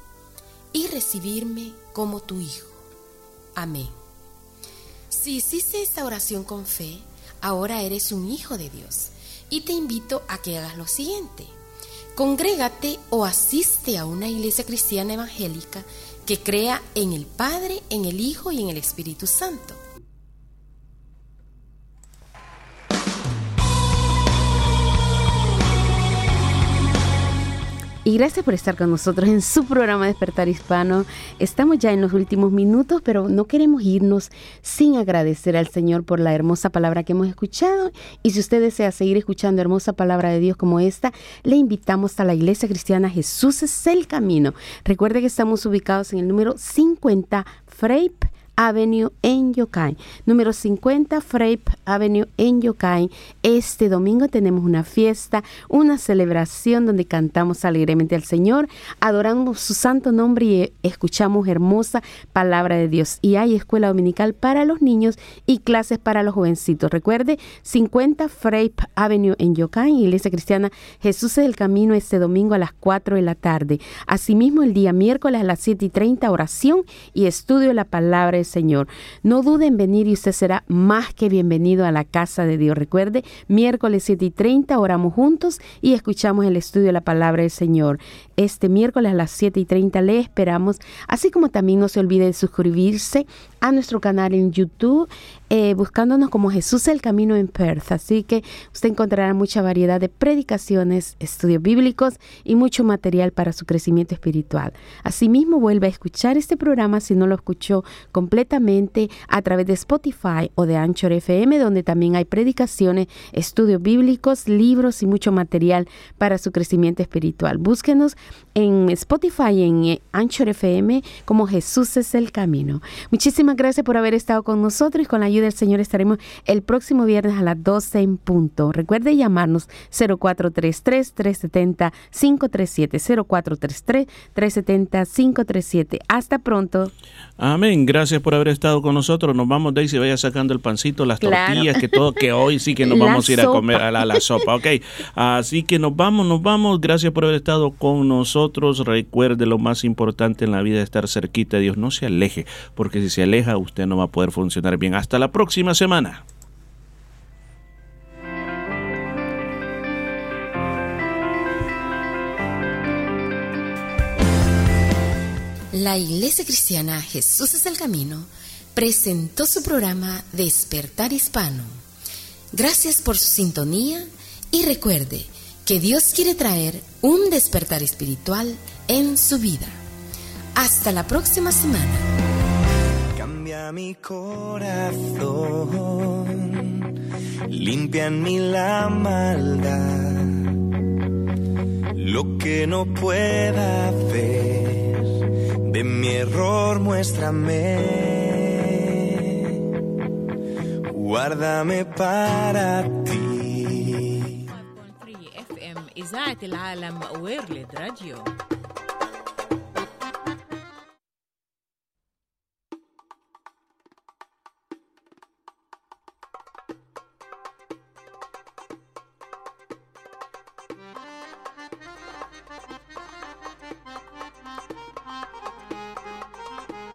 y recibirme como tu Hijo. Amén. Si hiciste esta oración con fe, ahora eres un hijo de Dios y te invito a que hagas lo siguiente. Congrégate o asiste a una iglesia cristiana evangélica que crea en el Padre, en el Hijo y en el Espíritu Santo. Y gracias por estar con nosotros en su programa Despertar Hispano. Estamos ya en los últimos minutos, pero no queremos irnos sin agradecer al Señor por la hermosa palabra que hemos escuchado. Y si usted desea seguir escuchando hermosa palabra de Dios como esta, le invitamos a la Iglesia Cristiana Jesús es el Camino. Recuerde que estamos ubicados en el número 50 Freip Avenue en Yokai. Número 50 Frape Avenue en Yokai. Este domingo tenemos una fiesta, una celebración donde cantamos alegremente al Señor, adoramos su santo nombre y escuchamos hermosa palabra de Dios. Y hay escuela dominical para los niños y clases para los jovencitos. Recuerde, 50 Frape Avenue en Yokai, Iglesia Cristiana Jesús es el Camino este domingo a las 4 de la tarde. Asimismo, el día miércoles a las 7 y 30, oración y estudio de la palabra Señor. No dude en venir y usted será más que bienvenido a la casa de Dios. Recuerde, miércoles 7 y 30 oramos juntos y escuchamos el estudio de la palabra del Señor. Este miércoles a las 7 y 30 le esperamos, así como también no se olvide de suscribirse a nuestro canal en YouTube, eh, buscándonos como Jesús el Camino en Perth. Así que usted encontrará mucha variedad de predicaciones, estudios bíblicos y mucho material para su crecimiento espiritual. Asimismo, vuelve a escuchar este programa si no lo escuchó completamente a través de Spotify o de Anchor FM, donde también hay predicaciones, estudios bíblicos, libros y mucho material para su crecimiento espiritual. Búsquenos en Spotify y en eh, Anchor FM como Jesús es el Camino. Muchísimas gracias por haber estado con nosotros y con la ayuda del Señor estaremos el próximo viernes a las 12 en punto. Recuerde llamarnos 0433-370-537, 0433-370-537. Hasta pronto. Amén. Gracias por haber estado con nosotros. Nos vamos, Daisy, vaya sacando el pancito, las tortillas, que todo, que hoy sí que nos vamos a ir a comer a la, sopa, ¿ok? Así que nos vamos, nos vamos. Gracias por haber estado con nosotros. Recuerde lo más importante en la vida es estar cerquita de Dios. No se aleje, porque si se aleja, usted no va a poder funcionar bien. Hasta la próxima semana. La Iglesia Cristiana Jesús es el Camino presentó su programa Despertar Hispano. Gracias por su sintonía y recuerde que Dios quiere traer un despertar espiritual en su vida. Hasta la próxima semana. Cambia mi corazón, limpia en mí la maldad, lo que no pueda ver, de mi error muéstrame. Guárdame para ti. FM إذاعة العالم ويرلد راديو